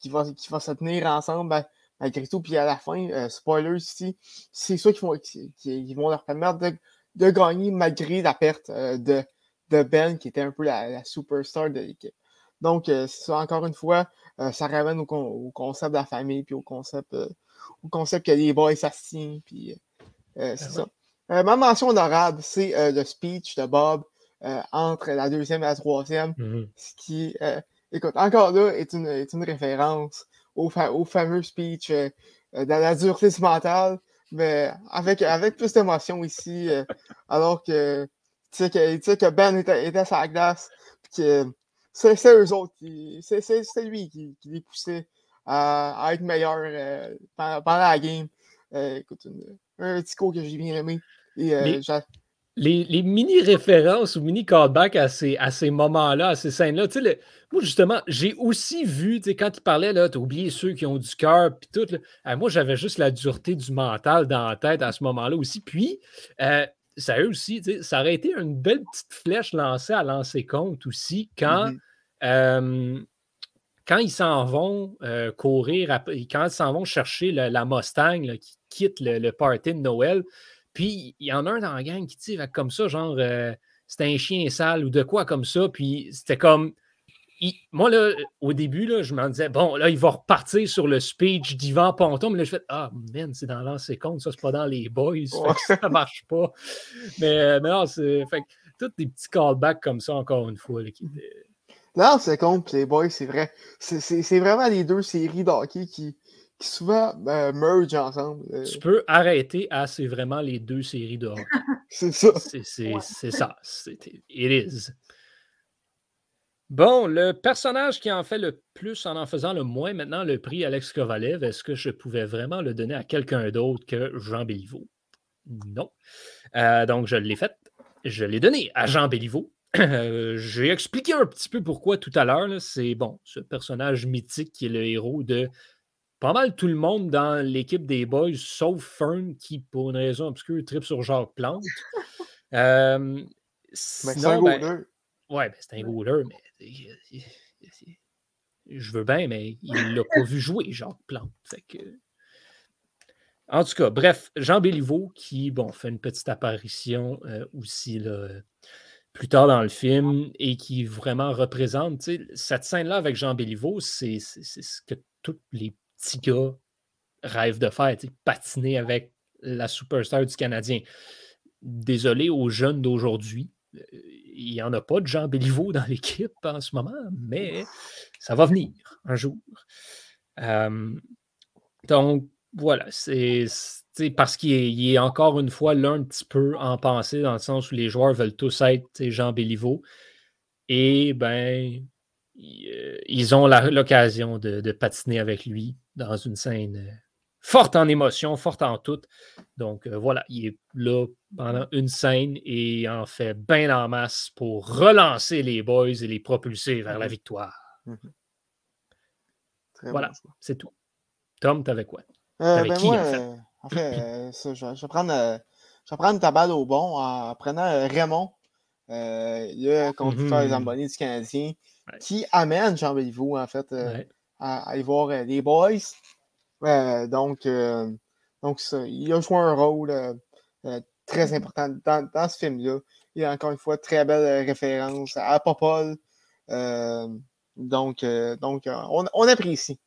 qui, va, qui va se tenir ensemble ben, malgré tout. Puis à la fin, euh, spoilers ici, c'est ça qui vont, qui, vont leur permettre de, de, gagner malgré la perte euh, de, de Ben, qui était un peu la, superstar de l'équipe. Donc, euh, ça, encore une fois, ça ramène au, concept de la famille, puis au concept, au concept que les boys s'assignent, puis c'est ça. ma mention honorable, c'est le speech de Bob euh, entre la deuxième et la troisième, mm-hmm. ce qui, euh, écoute, encore là, est une, est une référence au, au, fameux speech euh, de la dureté mentale, mais avec, avec plus d'émotion ici, alors que tu sais que, que, Ben était, était sur la glace, que c'est eux autres, c'est lui qui, qui, les poussait à, à être meilleur pendant, pendant, la game. écoute, un petit cours que j'ai bien aimé. Et, les, mini-références ou mini-callbacks à ces, à ces moments-là, à ces scènes-là, tu sais, moi, justement, j'ai aussi vu, tu sais, quand il parlait, là, t'as oublié ceux qui ont du cœur, puis tout, là, moi, j'avais juste la dureté du mental dans la tête à ce moment-là aussi. Puis, euh, ça aussi, tu sais, ça aurait été une belle petite flèche lancée à lancer compte aussi quand mm-hmm. quand ils s'en vont courir, quand ils s'en vont chercher la Mustang qui quitte le, party de Noël, puis il y en a un dans la gang qui tire comme ça, genre c'était un chien sale ou de quoi comme ça, puis c'était comme moi, là, au début, là, je me disais, bon, là, il va repartir sur le speech d'Ivan Ponton, mais là, je fais, ah, man, c'est dans l'ancien compte, ça, c'est pas dans les boys, ça <laughs> marche pas. Mais, euh, mais non, c'est. Fait tous des petits callbacks comme ça, encore une fois, là, qui étaient. Là, c'est compte, les boys, c'est vrai. C'est vraiment les deux séries d'hockey qui, qui souvent euh, merge ensemble. Euh. Tu peux arrêter à c'est vraiment les deux séries de hockey. <laughs> c'est ça. C'est ça. It is. Bon, le personnage qui en fait le plus en en faisant le moins maintenant, le prix Alex Kovalev, est-ce que je pouvais vraiment le donner à quelqu'un d'autre que Jean Béliveau? Non. Euh, donc, je l'ai fait. Je l'ai donné à Jean Béliveau. J'ai expliqué un petit peu pourquoi tout à l'heure. C'est bon, ce personnage mythique qui est le héros de pas mal tout le monde dans l'équipe des Boys, sauf Fern, qui, pour une raison obscure, tripe sur Jacques Plante. <laughs> Euh, sinon, ben, Ouais, ben, c'est un goaler, mais je veux bien, mais il ne l'a pas vu jouer, Jacques Plante. En tout cas, bref, Jean Béliveau qui bon, fait une petite apparition euh, aussi là, plus tard dans le film et qui vraiment représente cette scène-là avec Jean Béliveau, c'est ce que tous les petits gars rêvent de faire, patiner avec la superstar du Canadien. Désolé aux jeunes d'aujourd'hui, euh, il n'y en a pas de Jean Béliveau dans l'équipe en ce moment, mais ça va venir un jour. donc, voilà, c'est parce qu'il est, encore une fois là un petit peu en pensée, dans le sens où les joueurs veulent tous être Jean Béliveau. Et ben, euh, ils ont l'occasion de, patiner avec lui dans une scène euh, forte en émotion, forte en tout. Donc euh, voilà, il est là pendant une scène et en fait bien en masse pour relancer les boys et les propulser vers la mhm. victoire. Mhm. Voilà, c'est tout. Tom, t'avais quoi? Euh, ben qui, moi, en fait, euh, je, vais prendre, je ta balle au bon en prenant Raymond, le conducteur des abonnés du Canadien, qui amène Jean Béliveau, en fait, à, aller voir les boys donc, euh, donc ça, il a joué un rôle euh, euh, très important dans, ce film-là. Il y a encore une fois très belle référence à Popol. donc, donc on, apprécie.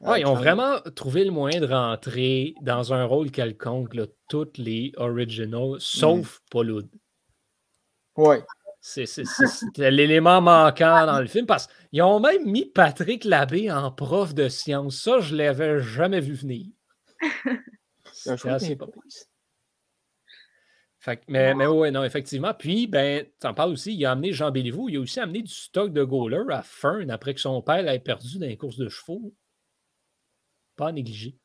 ils ont vraiment trouvé le moyen de rentrer dans un rôle quelconque, là, toutes les originals, sauf mmh. Paul Oui. C'est l'élément manquant dans le film parce qu'ils ont même mis Patrick Labbé en prof de sciences. Ça, je ne l'avais jamais vu venir. <laughs> C'est assez pas fait, mais, mais oui, non, effectivement. Puis, ben, tu en parles aussi, il a amené Jean Béliveau, il a aussi amené du stock de goaler à Fern après que son père l'ait perdu dans les courses de chevaux. Pas négligé.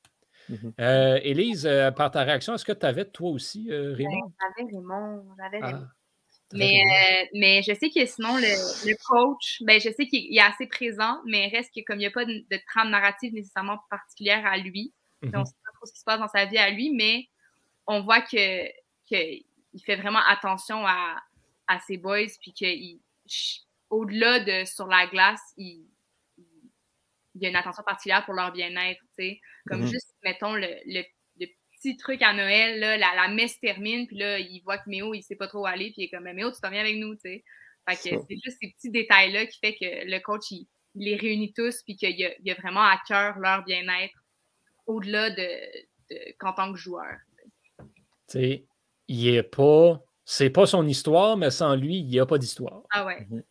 Euh, Élise, euh, par ta réaction, est-ce que tu avais toi aussi, euh, Raymond? J'avais Raymond. J'avais ah. Mais, euh, mais je sais que sinon, le, coach, ben, je sais qu'il est assez présent, mais reste que comme il n'y a pas de, trame narrative nécessairement particulière à lui, on ne sait pas trop ce qui se passe dans sa vie à lui, mais on voit que, que il fait vraiment attention à, à ses boys, puis qu'au-delà de sur la glace, il, il, y a une attention particulière pour leur bien-être, tu sais. Comme mm-hmm. juste, mettons, le, le petit truc à Noël, là, la, messe termine, puis là, il voit que Méo, il sait pas trop où aller, puis il est comme, Méo, tu t'en viens avec nous, tu sais. Fait que c'est juste ces petits détails-là qui fait que le coach, il, les réunit tous, puis qu'il a, a, vraiment à cœur leur bien-être au-delà de, qu'en tant que joueur. Tu sais, il est pas. C'est pas son histoire, mais sans lui, il n'y a pas d'histoire. Ah ouais. Mhm.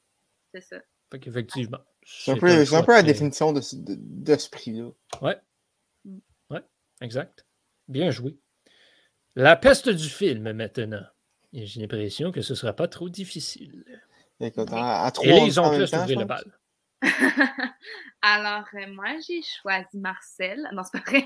C'est ça. Fait qu'effectivement. C'est un, peu, un peu la définition de, de, ce prix-là. Ouais. Mm. Ouais, exact. Bien joué. La peste du film maintenant. J'ai l'impression que ce ne sera pas trop difficile. Écoute, à, trois Et les ont plus le bal. <laughs> Alors, euh, moi, j'ai choisi Marcel. Non, c'est pas vrai.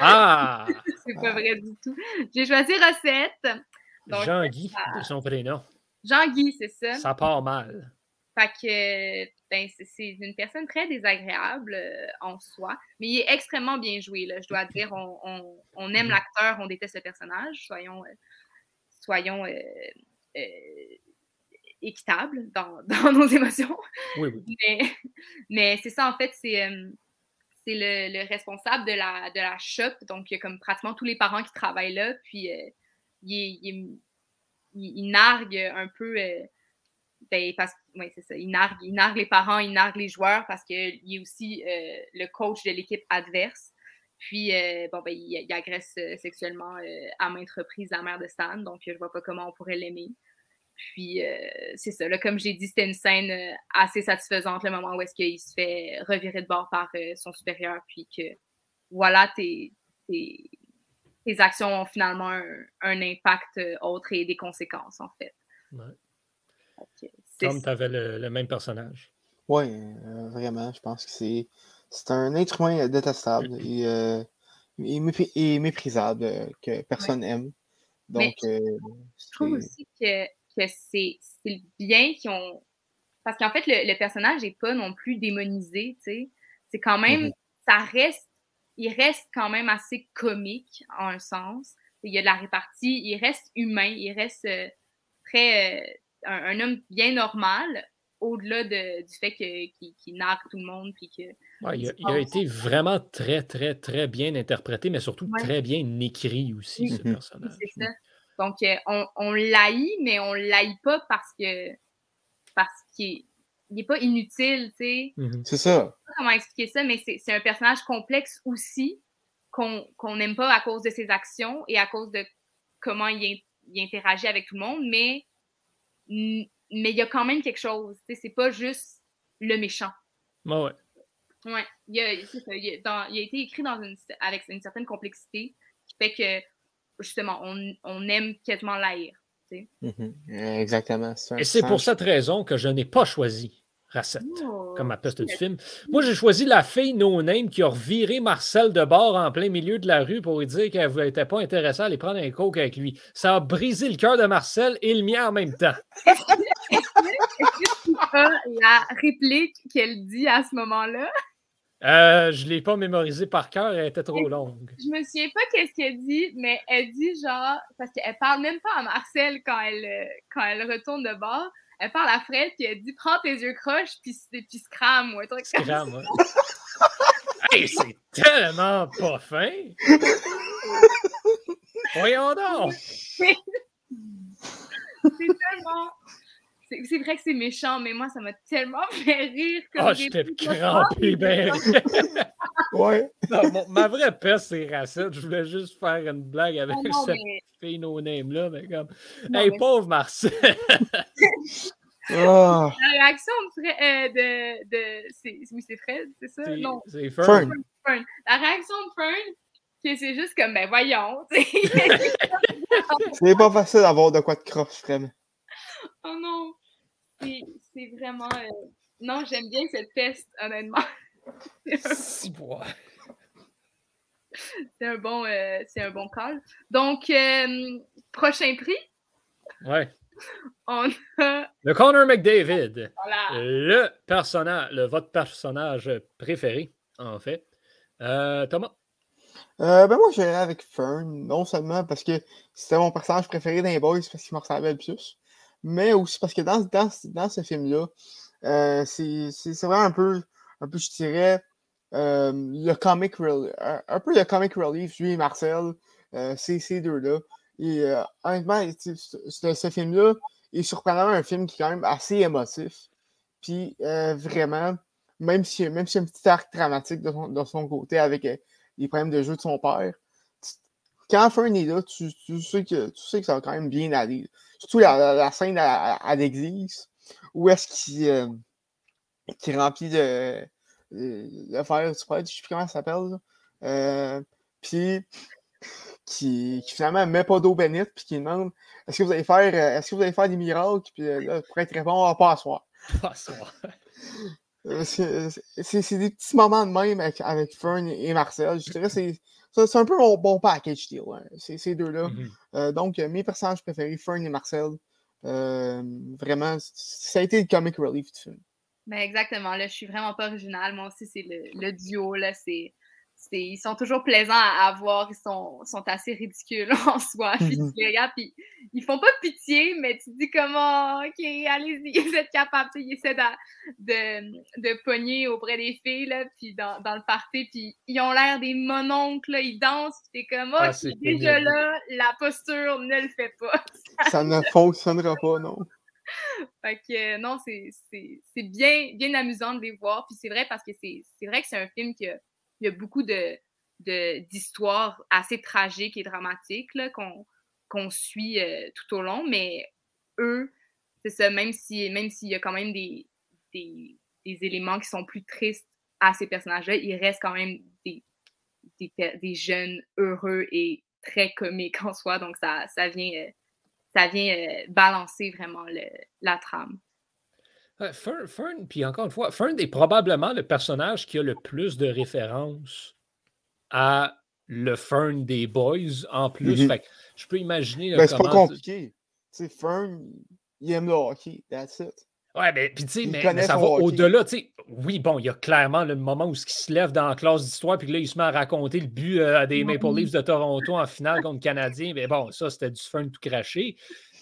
Ah! <laughs> c'est pas vrai du tout. J'ai choisi Recette. Jean-Guy, euh, de son prénom. Jean-Guy, c'est ça. Ça part mal. Fait que ben, c'est une personne très désagréable euh, en soi, mais il est extrêmement bien joué. Là, je dois dire, on, aime mhm. l'acteur, on déteste le personnage. Soyons, euh, soyons euh, équitable dans, <laughs> dans, nos émotions. Oui, oui. Mais, mais c'est ça, en fait, c'est c'est le, le, responsable de la, de la shop. Donc, il y a comme pratiquement tous les parents qui travaillent là. Puis, il, il, il, nargue un peu. Ben, parce oui, c'est ça. Il nargue, il nargue, les parents, il nargue les joueurs parce qu'il est aussi le coach de l'équipe adverse. Puis, euh, bon, ben, il, agresse euh, sexuellement euh, à maintes reprises la mère de Stan, donc je vois pas comment on pourrait l'aimer. Puis, c'est ça. Là, comme j'ai dit, c'était une scène assez satisfaisante, le moment où est-ce qu'il se fait revirer de bord par son supérieur, puis que, voilà, tes, tes, actions ont finalement un, impact autre et des conséquences, en fait. Ouais. Comme tu avais le, même personnage. Oui, vraiment. Je pense que c'est c'est un être humain détestable et, euh, méprisable euh, que personne n'aime. Donc, euh, je trouve aussi que, que c'est bien qu'ils ont. Parce qu'en fait, le, personnage n'est pas non plus démonisé, tu sais. C'est quand même. Mm-hmm. Ça reste. Il reste quand même assez comique, en un sens. Il y a de la répartie. Il reste humain. Il reste très. Un, homme bien normal, au-delà de, du fait qu'il nargue tout le monde. Puis que, il, a, été vraiment très, très, très bien interprété, mais surtout très bien écrit aussi, ce personnage. C'est ça. Donc, euh, on, on l'haït, mais on ne l'haït pas parce que parce qu'il n'est pas inutile, tu sais. Mm-hmm. C'est ça. Je sais pas comment expliquer ça, mais c'est un personnage complexe aussi qu'on n'aime pas à cause de ses actions et à cause de comment il, il interagit avec tout le monde, mais mais il y a quand même quelque chose. C'est pas juste le méchant. Ouais, ouais. Ouais. Il a, il, a, été écrit dans une, avec une certaine complexité qui fait que, justement, on, on aime quasiment l'air. Mm-hmm. Exactement. Et c'est pour cette raison que je n'ai pas choisi Racette, oh, comme ma peste du film. Moi, j'ai choisi la fille no-name qui a reviré Marcel de bord en plein milieu de la rue pour lui dire qu'elle n'était pas intéressée à aller prendre un coke avec lui. Ça a brisé le cœur de Marcel et le mien en même temps. <laughs> Est-ce que tu as la réplique qu'elle dit à ce moment-là? Euh, je ne l'ai pas mémorisée par cœur, elle était trop longue. Je me souviens pas qu'est-ce qu'elle dit, mais elle dit genre, parce qu'elle parle même pas à Marcel quand elle, euh, quand elle retourne de bord elle parle à Fred, puis elle dit Prends tes yeux croches, puis, puis scram, ou un truc Scram, ouais. <laughs> hey, c'est tellement pas fin! <laughs> Voyons donc! c'est tellement. C'est vrai que c'est méchant, mais moi, ça m'a tellement <laughs> fait rire. que oh, j'étais crampé, ben. <laughs> ouais. Non, ma vraie peste, c'est Racette. Je voulais juste faire une blague avec oh cette fille no-name-là, mais comme. hey, pauvre Marcel! Oh. <laughs> La réaction de, euh, de, de oui, c'est Fred, c'est ça? Non. C'est Fern. Fern. La réaction de Fern, c'est juste comme, ben voyons. c'est pas facile d'avoir de quoi de croche, vraiment. Oh non. C'est vraiment. Euh... Non, j'aime bien cette peste, honnêtement. <laughs> Si, C'est un bon, euh, c'est un bon call. Donc, euh, prochain prix. Ouais. On a... Le Connor McDavid. Le personnage, le, votre personnage préféré, en fait. Euh, Thomas? Euh, ben moi, j'irais avec Fern, non seulement parce que c'était mon personnage préféré dans Boys, parce qu'il me ressemblait le plus, mais aussi parce que dans, dans, dans ce film-là, euh, c'est vraiment un peu, un peu, je dirais, euh, le comic relief, un, peu le comic relief, lui et Marcel, euh, ces deux-là. Et honnêtement, ce, film-là est surprenamment un film qui est quand même assez émotif. Puis vraiment, même si, même si un petit arc dramatique de son, son côté avec les problèmes de jeu de son père, quand Fern est là, tu, sais que, tu sais que ça va quand même bien aller. Surtout la, scène à, l'église, où est-ce qu'il remplit de, de, faire du prêtre, je sais plus comment ça s'appelle. puis qui, finalement ne met pas d'eau bénite puis qui demande est-ce que vous allez faire euh, est-ce que vous allez faire des miracles? Puis euh, là, pour être répondre pas à soir. Pas à soir. Euh, c'est des petits moments de même avec, avec Fern et Marcel. Je dirais c'est c'est un peu mon bon package deal, hein, ces deux-là. Mm-hmm. donc, mes personnages préférés, Fern et Marcel, vraiment, ça a été le comic relief du film. Ben exactement. Là, je suis vraiment pas original. Moi aussi, c'est le, le, duo. Là, c'est ils sont toujours plaisants à, voir. Ils sont, sont assez ridicules <laughs> en soi. Puis tu les regardes, puis ils font pas pitié, mais tu te dis comment, OK, allez-y, <laughs> vous êtes capables. Ils essaient de, de, pogner auprès des filles, là, puis dans, dans le party, puis ils ont l'air des mononcles, ils dansent, puis t'es comme, ah, oh, déjà là, la posture ne le fait pas. Ça ne fonctionnera pas, non. <laughs> fait que non, c'est bien, bien amusant de les voir. Puis c'est vrai parce que c'est vrai que c'est un film qui a il y a beaucoup de, d'histoires assez tragiques et dramatiques qu'on, suit euh, tout au long, mais eux, c'est ça, même s'il même s'il y a quand même des, des, éléments qui sont plus tristes à ces personnages-là, ils restent quand même des, des, jeunes heureux et très comiques en soi, donc ça, ça vient, euh, ça vient euh, balancer vraiment la trame. Fern, puis encore une fois, Fern est probablement le personnage qui a le plus de références à le Fern des Boys en plus. Mm-hmm. je peux imaginer. Ben, c'est pas compliqué. Tu sais, Fern, il aime le hockey. That's it. Ouais, mais, puis, tu sais, mais, ça va au-delà. Oui, bon, il y a clairement le moment où il se lève dans la classe d'histoire, puis là, il se met à raconter le but euh, des Maple Leafs de Toronto en finale contre le Canadien. Mais bon, ça, c'était du Fern tout craché.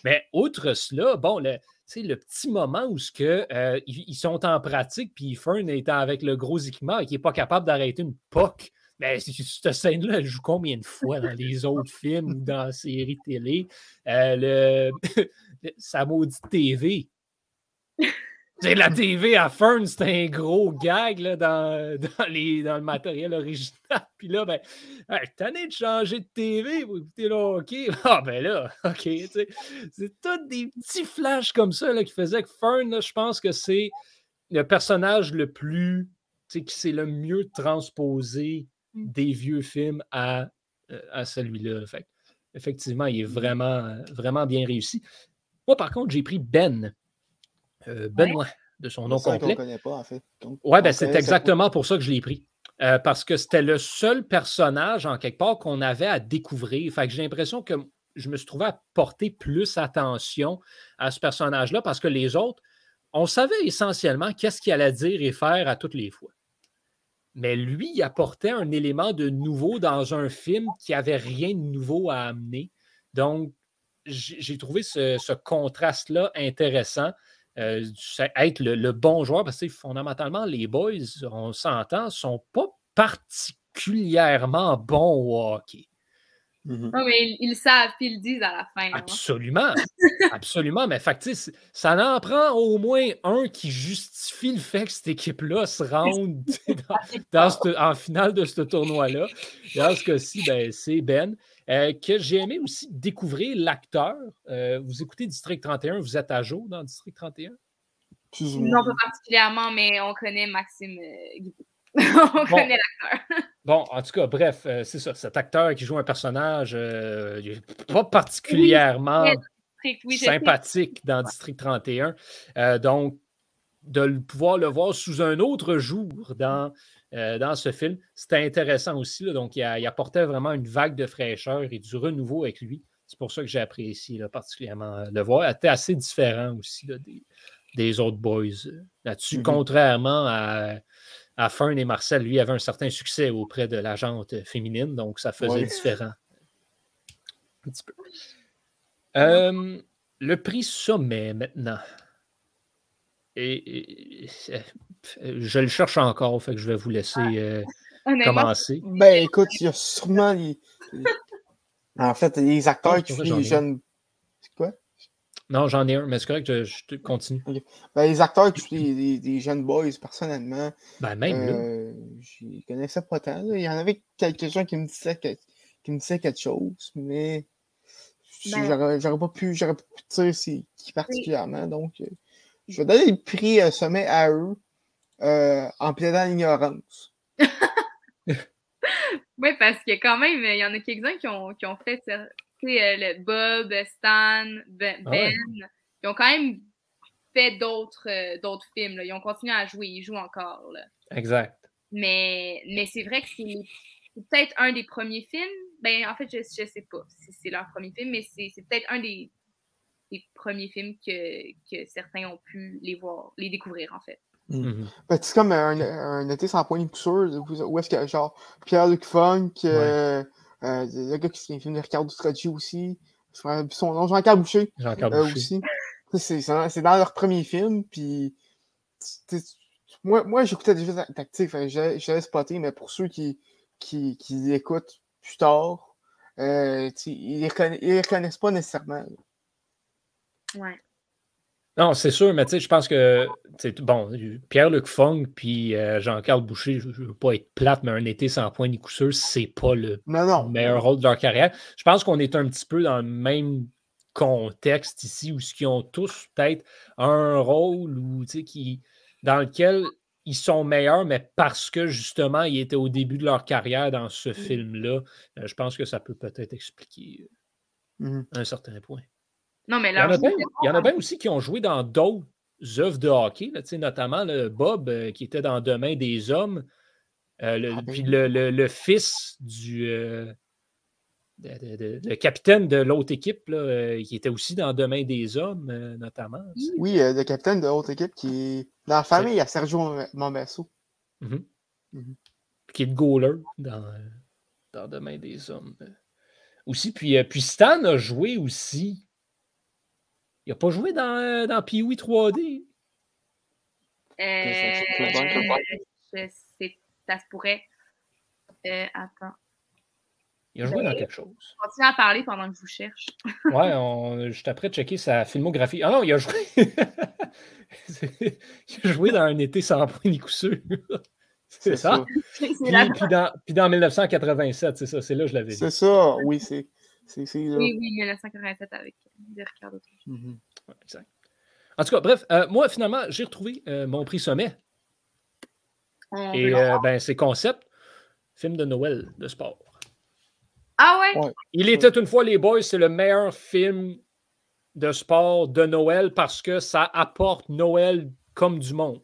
Mais outre cela, bon, le, le petit moment où ce que, euh, ils, sont en pratique, puis Fern est avec le gros équipement et qui n'est pas capable d'arrêter une POC. Mais cette scène-là, elle joue combien de fois dans les <laughs> autres films ou dans la série télé? Euh, le, <laughs> sa maudite TV. <laughs> la TV à Fern, c'était un gros gag là, dans, <laughs> dans, les, dans, le matériel original. <laughs> Puis là, ben, t'as de changer de TV pour écouter le hockey? <laughs> Ah, ben là, OK. C'est tous des petits flashs comme ça là, qui faisaient que Fern, je pense que c'est le personnage le plus, qui s'est le mieux transposé mm. des vieux films à, euh, à celui-là. Effectivement, il est mm. vraiment, vraiment bien réussi. Moi, par contre, j'ai pris Ben euh, Benoît, de son nom complet. Oui, ben, c'est exactement pour ça que je l'ai pris. Euh, parce que c'était le seul personnage, en quelque part, qu'on avait à découvrir. Fait que j'ai l'impression que je me suis trouvé à porter plus attention à ce personnage-là parce que les autres, on savait essentiellement qu'est-ce qu'il allait dire et faire à toutes les fois. Mais lui, il apportait un élément de nouveau dans un film qui n'avait rien de nouveau à amener. Donc, j'ai trouvé ce contraste-là intéressant. Euh, être le, bon joueur, parce que fondamentalement, les boys, on s'entend, sont pas particulièrement bons au hockey. Mm-hmm. mais ils, le savent, puis ils le disent à la fin. Absolument. absolument. Mais fait, ça en prend au moins un qui justifie le fait que cette équipe-là se rende en finale de ce tournoi-là. Dans ce cas-ci, ben, c'est Ben. Euh, que j'ai aimé aussi découvrir l'acteur. Euh, vous écoutez District 31, vous êtes à jour dans District 31? Non, pas particulièrement, mais on connaît Maxime euh, <laughs> on connaît l'acteur. <laughs> bon, en tout cas, bref, c'est ça. Cet acteur qui joue un personnage pas particulièrement sympathique dans District 31. donc, de pouvoir le voir sous un autre jour dans euh, dans ce film. C'était intéressant aussi. donc, il, apportait vraiment une vague de fraîcheur et du renouveau avec lui. C'est pour ça que j'ai apprécié particulièrement euh, le voir. Il était assez différent aussi des, autres boys euh, là-dessus, mm-hmm. contrairement à, à Fern et Marcel. Lui avait un certain succès auprès de la jante féminine, donc ça faisait différent. Un petit peu. le prix sommet maintenant. Et, je le cherche encore, fait que je vais vous laisser euh, commencer. Ben écoute, il y a sûrement les, En fait, les acteurs qui les jeunes. C'est quoi? Non, j'en ai un, mais c'est correct, je, je continue. Ben, les acteurs qui jouent les, jeunes boys, personnellement. Ben, même euh, Je connaissais pas tant. Il y en avait quelques-uns qui me disaient, qui me disaient quelque chose, mais ben j'aurais pas pu, j'aurais pas pu dire qui particulièrement. Donc, euh, je vais donner le prix sommet à eux. Euh, en plaidant l'ignorance. <laughs> oui, parce que quand même, il y en a quelques-uns qui ont, qui ont fait euh, le Bob, Stan, Ben, ah ben ils ont quand même fait d'autres euh, d'autres films. Ils ont continué à jouer, ils jouent encore. Exact. Mais, mais c'est vrai que c'est peut-être un des premiers films. Ben, en fait, je ne sais pas si c'est leur premier film, mais c'est peut-être un des, des, premiers films que, que certains ont pu les voir, les découvrir, en fait. Mm. Ben, c'est comme un, un été sans point de couture, où est-ce que, genre, Pierre-Luc Funk, euh, euh, le gars qui fait un film de Ricardo Stracci aussi, son nom, Jean-Claude Boucher, Jean euh, aussi. C'est dans leur premier film, puis moi, moi j'écoutais déjà Tactique, j'avais spoté, mais pour ceux qui, qui, qui l'écoutent plus tard, euh, ils ne les, reconnaissent pas nécessairement. Ouais. Non, c'est sûr, mais tu sais, je pense que, bon, Pierre-Luc Fong puis euh, Jean-Carl Boucher, je ne veux pas être plate, mais un été sans point ni coup sûr, c'est pas le meilleur rôle de leur carrière. Je pense qu'on est un petit peu dans le même contexte ici, où ils ont tous peut-être un rôle qui, dans lequel ils sont meilleurs, mais parce que justement, ils étaient au début de leur carrière dans ce film-là. Euh, je pense que ça peut peut-être expliquer mmh un certain point. Non, mais il, y en a bien, aussi qui ont joué dans d'autres œuvres de hockey, là, notamment le Bob euh, qui était dans Demain des Hommes, euh, ah, puis le, fils du le capitaine de l'autre équipe là, qui était aussi dans Demain des Hommes, notamment. Oui, le capitaine de l'autre équipe qui est dans la famille, il y a Sergio Momesso. Mm -hmm. Qui est le goaler dans, dans Demain des Hommes. Aussi, puis, puis Stan a joué aussi il n'a pas joué dans, euh, dans Pee-Wee 3D. Euh, je ça se pourrait. Euh, attends. Il a joué dans quelque chose. Continue à parler pendant que je vous cherche. <laughs> ouais, on, je t'apprête de checker sa filmographie. Ah non, il a joué. <laughs> il a joué dans un été sans point ni coup sûr. C'est ça? Puis, puis, dans, puis, dans, 1987, c'est ça. C'est là que je l'avais dit. C'est ça, oui, c'est. Oui, oui, 1987 avec Ricardo. Mm exact. En tout cas, bref, euh, moi, finalement, j'ai retrouvé euh, mon prix sommet. Et euh, ben, c'est concept, film de Noël de sport. Ah ouais? Il était une fois, les boys, c'est le meilleur film de sport de Noël parce que ça apporte Noël comme du monde.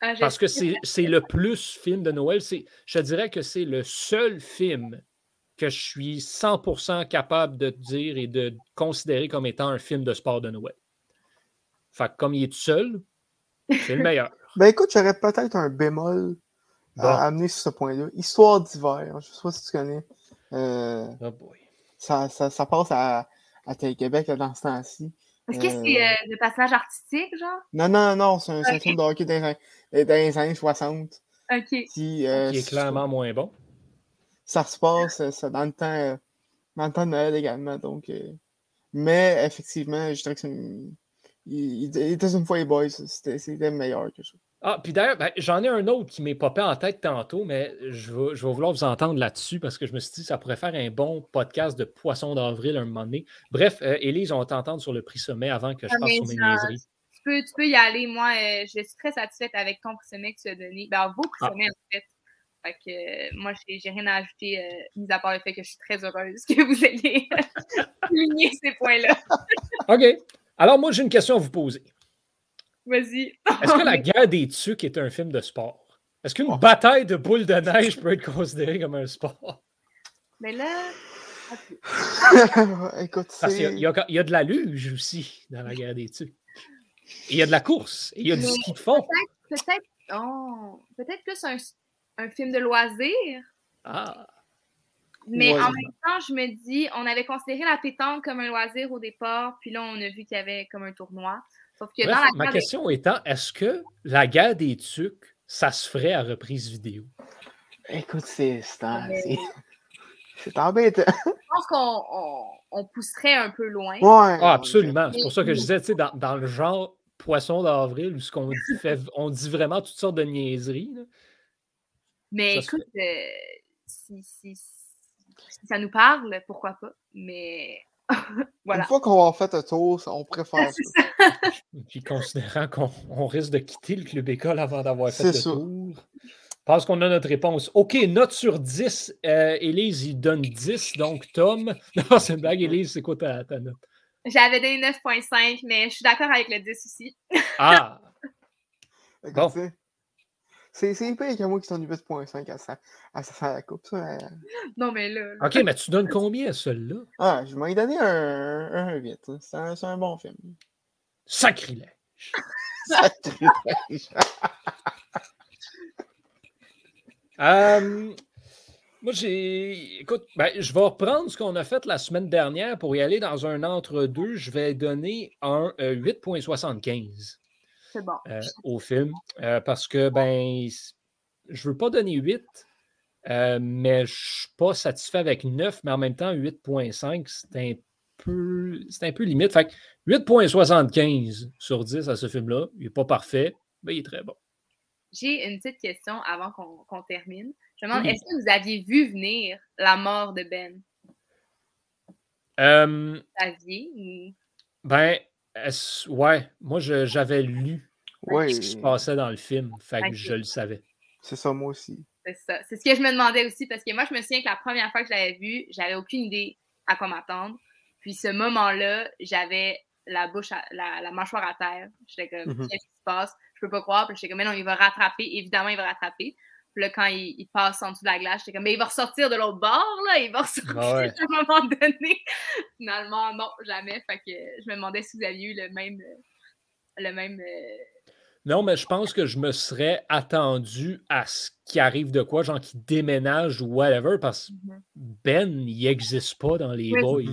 Ah, parce que c'est le plus film de Noël. Je dirais que c'est le seul film que je suis 100% capable de dire et de considérer comme étant un film de sport de Noël. Fait que comme il est tout seul, c'est le meilleur. <laughs> ben écoute, j'aurais peut-être un bémol à amener sur ce point-là. Histoire d'hiver, je sais pas si tu connais. Euh, oh boy. Ça, ça, ça, passe à, à Télé-Québec dans ce temps-ci. Est-ce que c'est euh, euh, le passage artistique, genre? Non, non, non, c'est un, film de hockey dans, les années 60. OK. Qui, qui est clairement moins bon ça se passe ça, dans, le temps, euh, dans le temps de Noël également. Donc, euh, mais effectivement, je dirais que c'est une... il, était une fois les boys, c'était meilleur que ça. Ah, puis d'ailleurs, ben, j'en ai un autre qui m'est popé en tête tantôt, mais je vais, je vais vouloir vous entendre là-dessus parce que je me suis dit que ça pourrait faire un bon podcast de poisson d'avril un moment donné. Bref, euh, Élise, on t'entendre sur le prix sommet avant que je ah, passe sur mes niaiseries. Tu peux, tu peux y aller. Moi, je suis très satisfaite avec ton prix sommet que tu as donné. Ben, vos prix ah. sommets, en fait. Fait que euh, moi, j'ai rien à ajouter, euh, mis à part le fait que je suis très heureuse que vous ayez <laughs> souligné ces points-là. <laughs> OK. Alors, moi, j'ai une question à vous poser. Vas-y. Est-ce que La <laughs> guerre des tucs est un film de sport? Est-ce qu'une oh. bataille de boules de neige peut être considérée comme un sport? Mais là. Écoute, Parce qu'il y, y, a de la luge aussi dans la guerre des tucs. il y a de la course. Il y a du ski de fond. Peut-être peut oh, peut-être plus un un film de loisir. Ah. Mais en même temps, je me dis, on avait considéré la pétanque comme un loisir au départ, puis là, on a vu qu'il y avait comme un tournoi. Sauf que dans la ma question étant, est-ce que la guerre des tucs, ça se ferait à reprise vidéo? Écoute, c'est c'est embêtant. Je pense qu'on on, pousserait un peu loin. Ouais, ah, absolument. C'est pour ça que je disais, tu sais, dans, dans, le genre poisson d'avril, où ce qu'on dit, on dit vraiment toutes sortes de niaiseries. Là. Mais écoute, euh, si, ça nous parle, pourquoi pas? Mais <laughs> voilà. Une fois qu'on a fait un tour, on <laughs> préfère ça. Puis considérant qu'on risque de quitter le club école avant d'avoir fait le tour. Je pense qu'on a notre réponse. OK, note sur 10. Euh, Élise, il donne 10. Donc, Tom. <laughs> Non, c'est une blague, Élise, c'est quoi ta, note? J'avais donné 9.5, mais je suis d'accord avec le 10 aussi. ah! bon. C'est peu avec moi qui sont du 8.5 à ça, à ça à la coupe. Ça, euh. Non, mais là, OK, mais tu donnes combien à celui-là? Ah, je m'en ai donné un, un 8. C'est un, un, bon film. Sacrilège! <laughs> Sacrilège. Euh, <laughs> moi, j'ai. Écoute, ben, je vais reprendre ce qu'on a fait la semaine dernière pour y aller dans un entre-deux. Je vais donner un 8,75 C'est bon. euh, au film euh, parce que, ben, je veux pas donner 8, euh, mais je suis pas satisfait avec 9, mais en même temps, 8,5, c'est un peu, c'est un peu limite. Fait que 8,75 sur 10 à ce film-là. Il n'est pas parfait, mais il est très bon. J'ai une petite question avant qu'on qu'on termine. Je me demande, Oui. est-ce que vous aviez vu venir la mort de Ben? Euh, Vous saviez? ou- ben, est-ce- ouais, moi, je- j'avais lu ce qui se passait dans le film, fait que je le savais. c'est ça, moi aussi. C'est ça. C'est ce que je me demandais aussi parce que moi, je me souviens que la première fois que je l'avais vu, j'avais aucune idée à quoi m'attendre. Puis ce moment-là, j'avais la bouche, à- la, la mâchoire à terre. J'étais comme, Mhm. qu'est-ce qui se passe? Je peux pas croire. Puis j'étais comme, mais non, il va rattraper. Évidemment, il va rattraper. Puis là, quand il, il passe en dessous de la glace, j'étais comme, mais il va ressortir de l'autre bord, là. Il va ressortir Ah ouais. <laughs> à un moment donné. Finalement, non, jamais. Fait que je me demandais si vous aviez eu le même. Le même. euh, Non, mais je pense que je me serais attendu à ce qui arrive de quoi, genre qui déménage ou whatever, parce que Mhm. Ben, il n'existe pas dans les Oui, boys.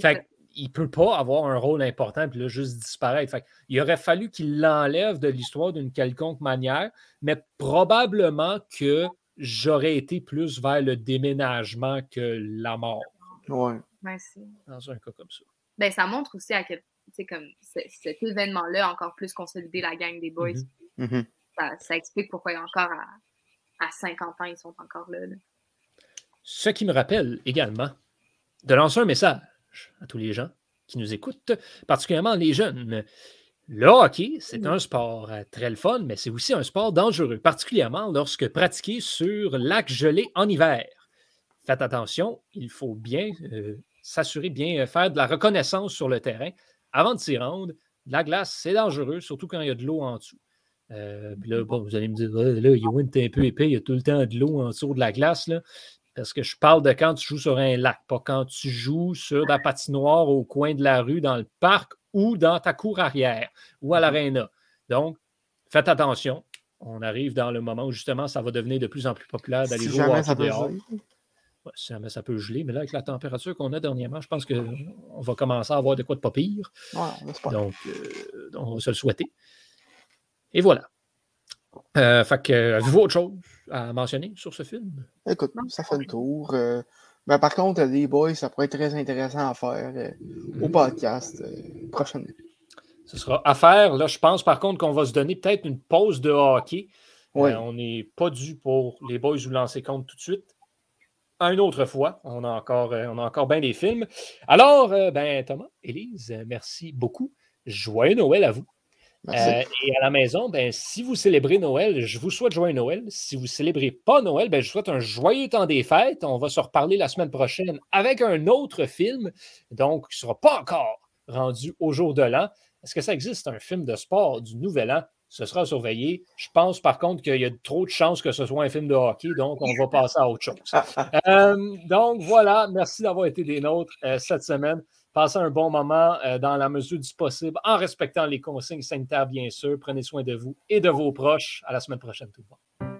Fait ça. qu'il peut pas avoir un rôle important puis là, juste disparaître. Fait il aurait fallu qu'il l'enlève de l'histoire d'une quelconque manière, mais probablement que j'aurais été plus vers le déménagement que la mort Ouais. C'est- dans un cas comme ça. ben, ça montre aussi à quel comme ce- cet événement-là a encore plus consolidé la gang des boys. Mhm. Mhm. ça, ça explique pourquoi il y a encore à, à 50 ans, ils sont encore là. là. Ce qui me rappelle également de lancer un message à tous les gens qui nous écoutent, particulièrement les jeunes. Le hockey, c'est un sport euh, très le fun, mais c'est aussi un sport dangereux, particulièrement lorsque pratiqué sur lac gelé en hiver. Faites attention, il faut bien euh, s'assurer bien euh, faire de la reconnaissance sur le terrain avant de s'y rendre. La glace, c'est dangereux, surtout quand il y a de l'eau en dessous. Euh, puis là, bon, vous allez me dire, là, Yoann, t'es un peu épais, il y a tout le temps de l'eau en dessous de la glace. Là. Parce que je parle de quand tu joues sur un lac, pas quand tu joues sur la patinoire au coin de la rue, dans le parc ou dans ta cour arrière ou à l'aréna. Donc, faites attention. On arrive dans le moment où justement ça va devenir de plus en plus populaire d'aller Si jouer au hockey ça peut dehors. geler. Ouais, si jamais ça peut geler, mais là, avec la température qu'on a dernièrement, je pense qu'on va commencer à avoir de quoi de pas pire. Ouais. Donc, euh, on va se le souhaiter. Et voilà. Euh, fait que, avez-vous autre chose à mentionner sur ce film? Écoute, ça fait le tour. euh, ben, par contre, euh, les boys, ça pourrait être très intéressant à faire euh, au podcast euh, prochainement. Ce sera à faire. Là, je pense par contre qu'on va se donner peut-être une pause de hockey. Ouais. Euh, on n'est pas dû pour les boys vous lancer compte tout de suite. Une autre fois. On a encore, euh, on a encore bien des films. Alors, euh, ben, Thomas, Élise, merci beaucoup. Joyeux Noël à vous. Euh, et à la maison, ben, si vous célébrez Noël, je vous souhaite joyeux Noël. Si vous ne célébrez pas Noël, ben, je vous souhaite un joyeux temps des fêtes. On va se reparler la semaine prochaine avec un autre film, donc qui ne sera pas encore rendu au jour de l'an. Est-ce que ça existe un film de sport du Nouvel An? Ce sera surveillé. Je pense par contre qu'il y a trop de chances que ce soit un film de hockey, donc on va passer à autre chose. <laughs> Euh, donc voilà, merci d'avoir été des nôtres euh, cette semaine. Passez un bon moment euh, dans la mesure du possible, en respectant les consignes sanitaires, bien sûr. Prenez soin de vous et de vos proches. À la semaine prochaine, tout le monde.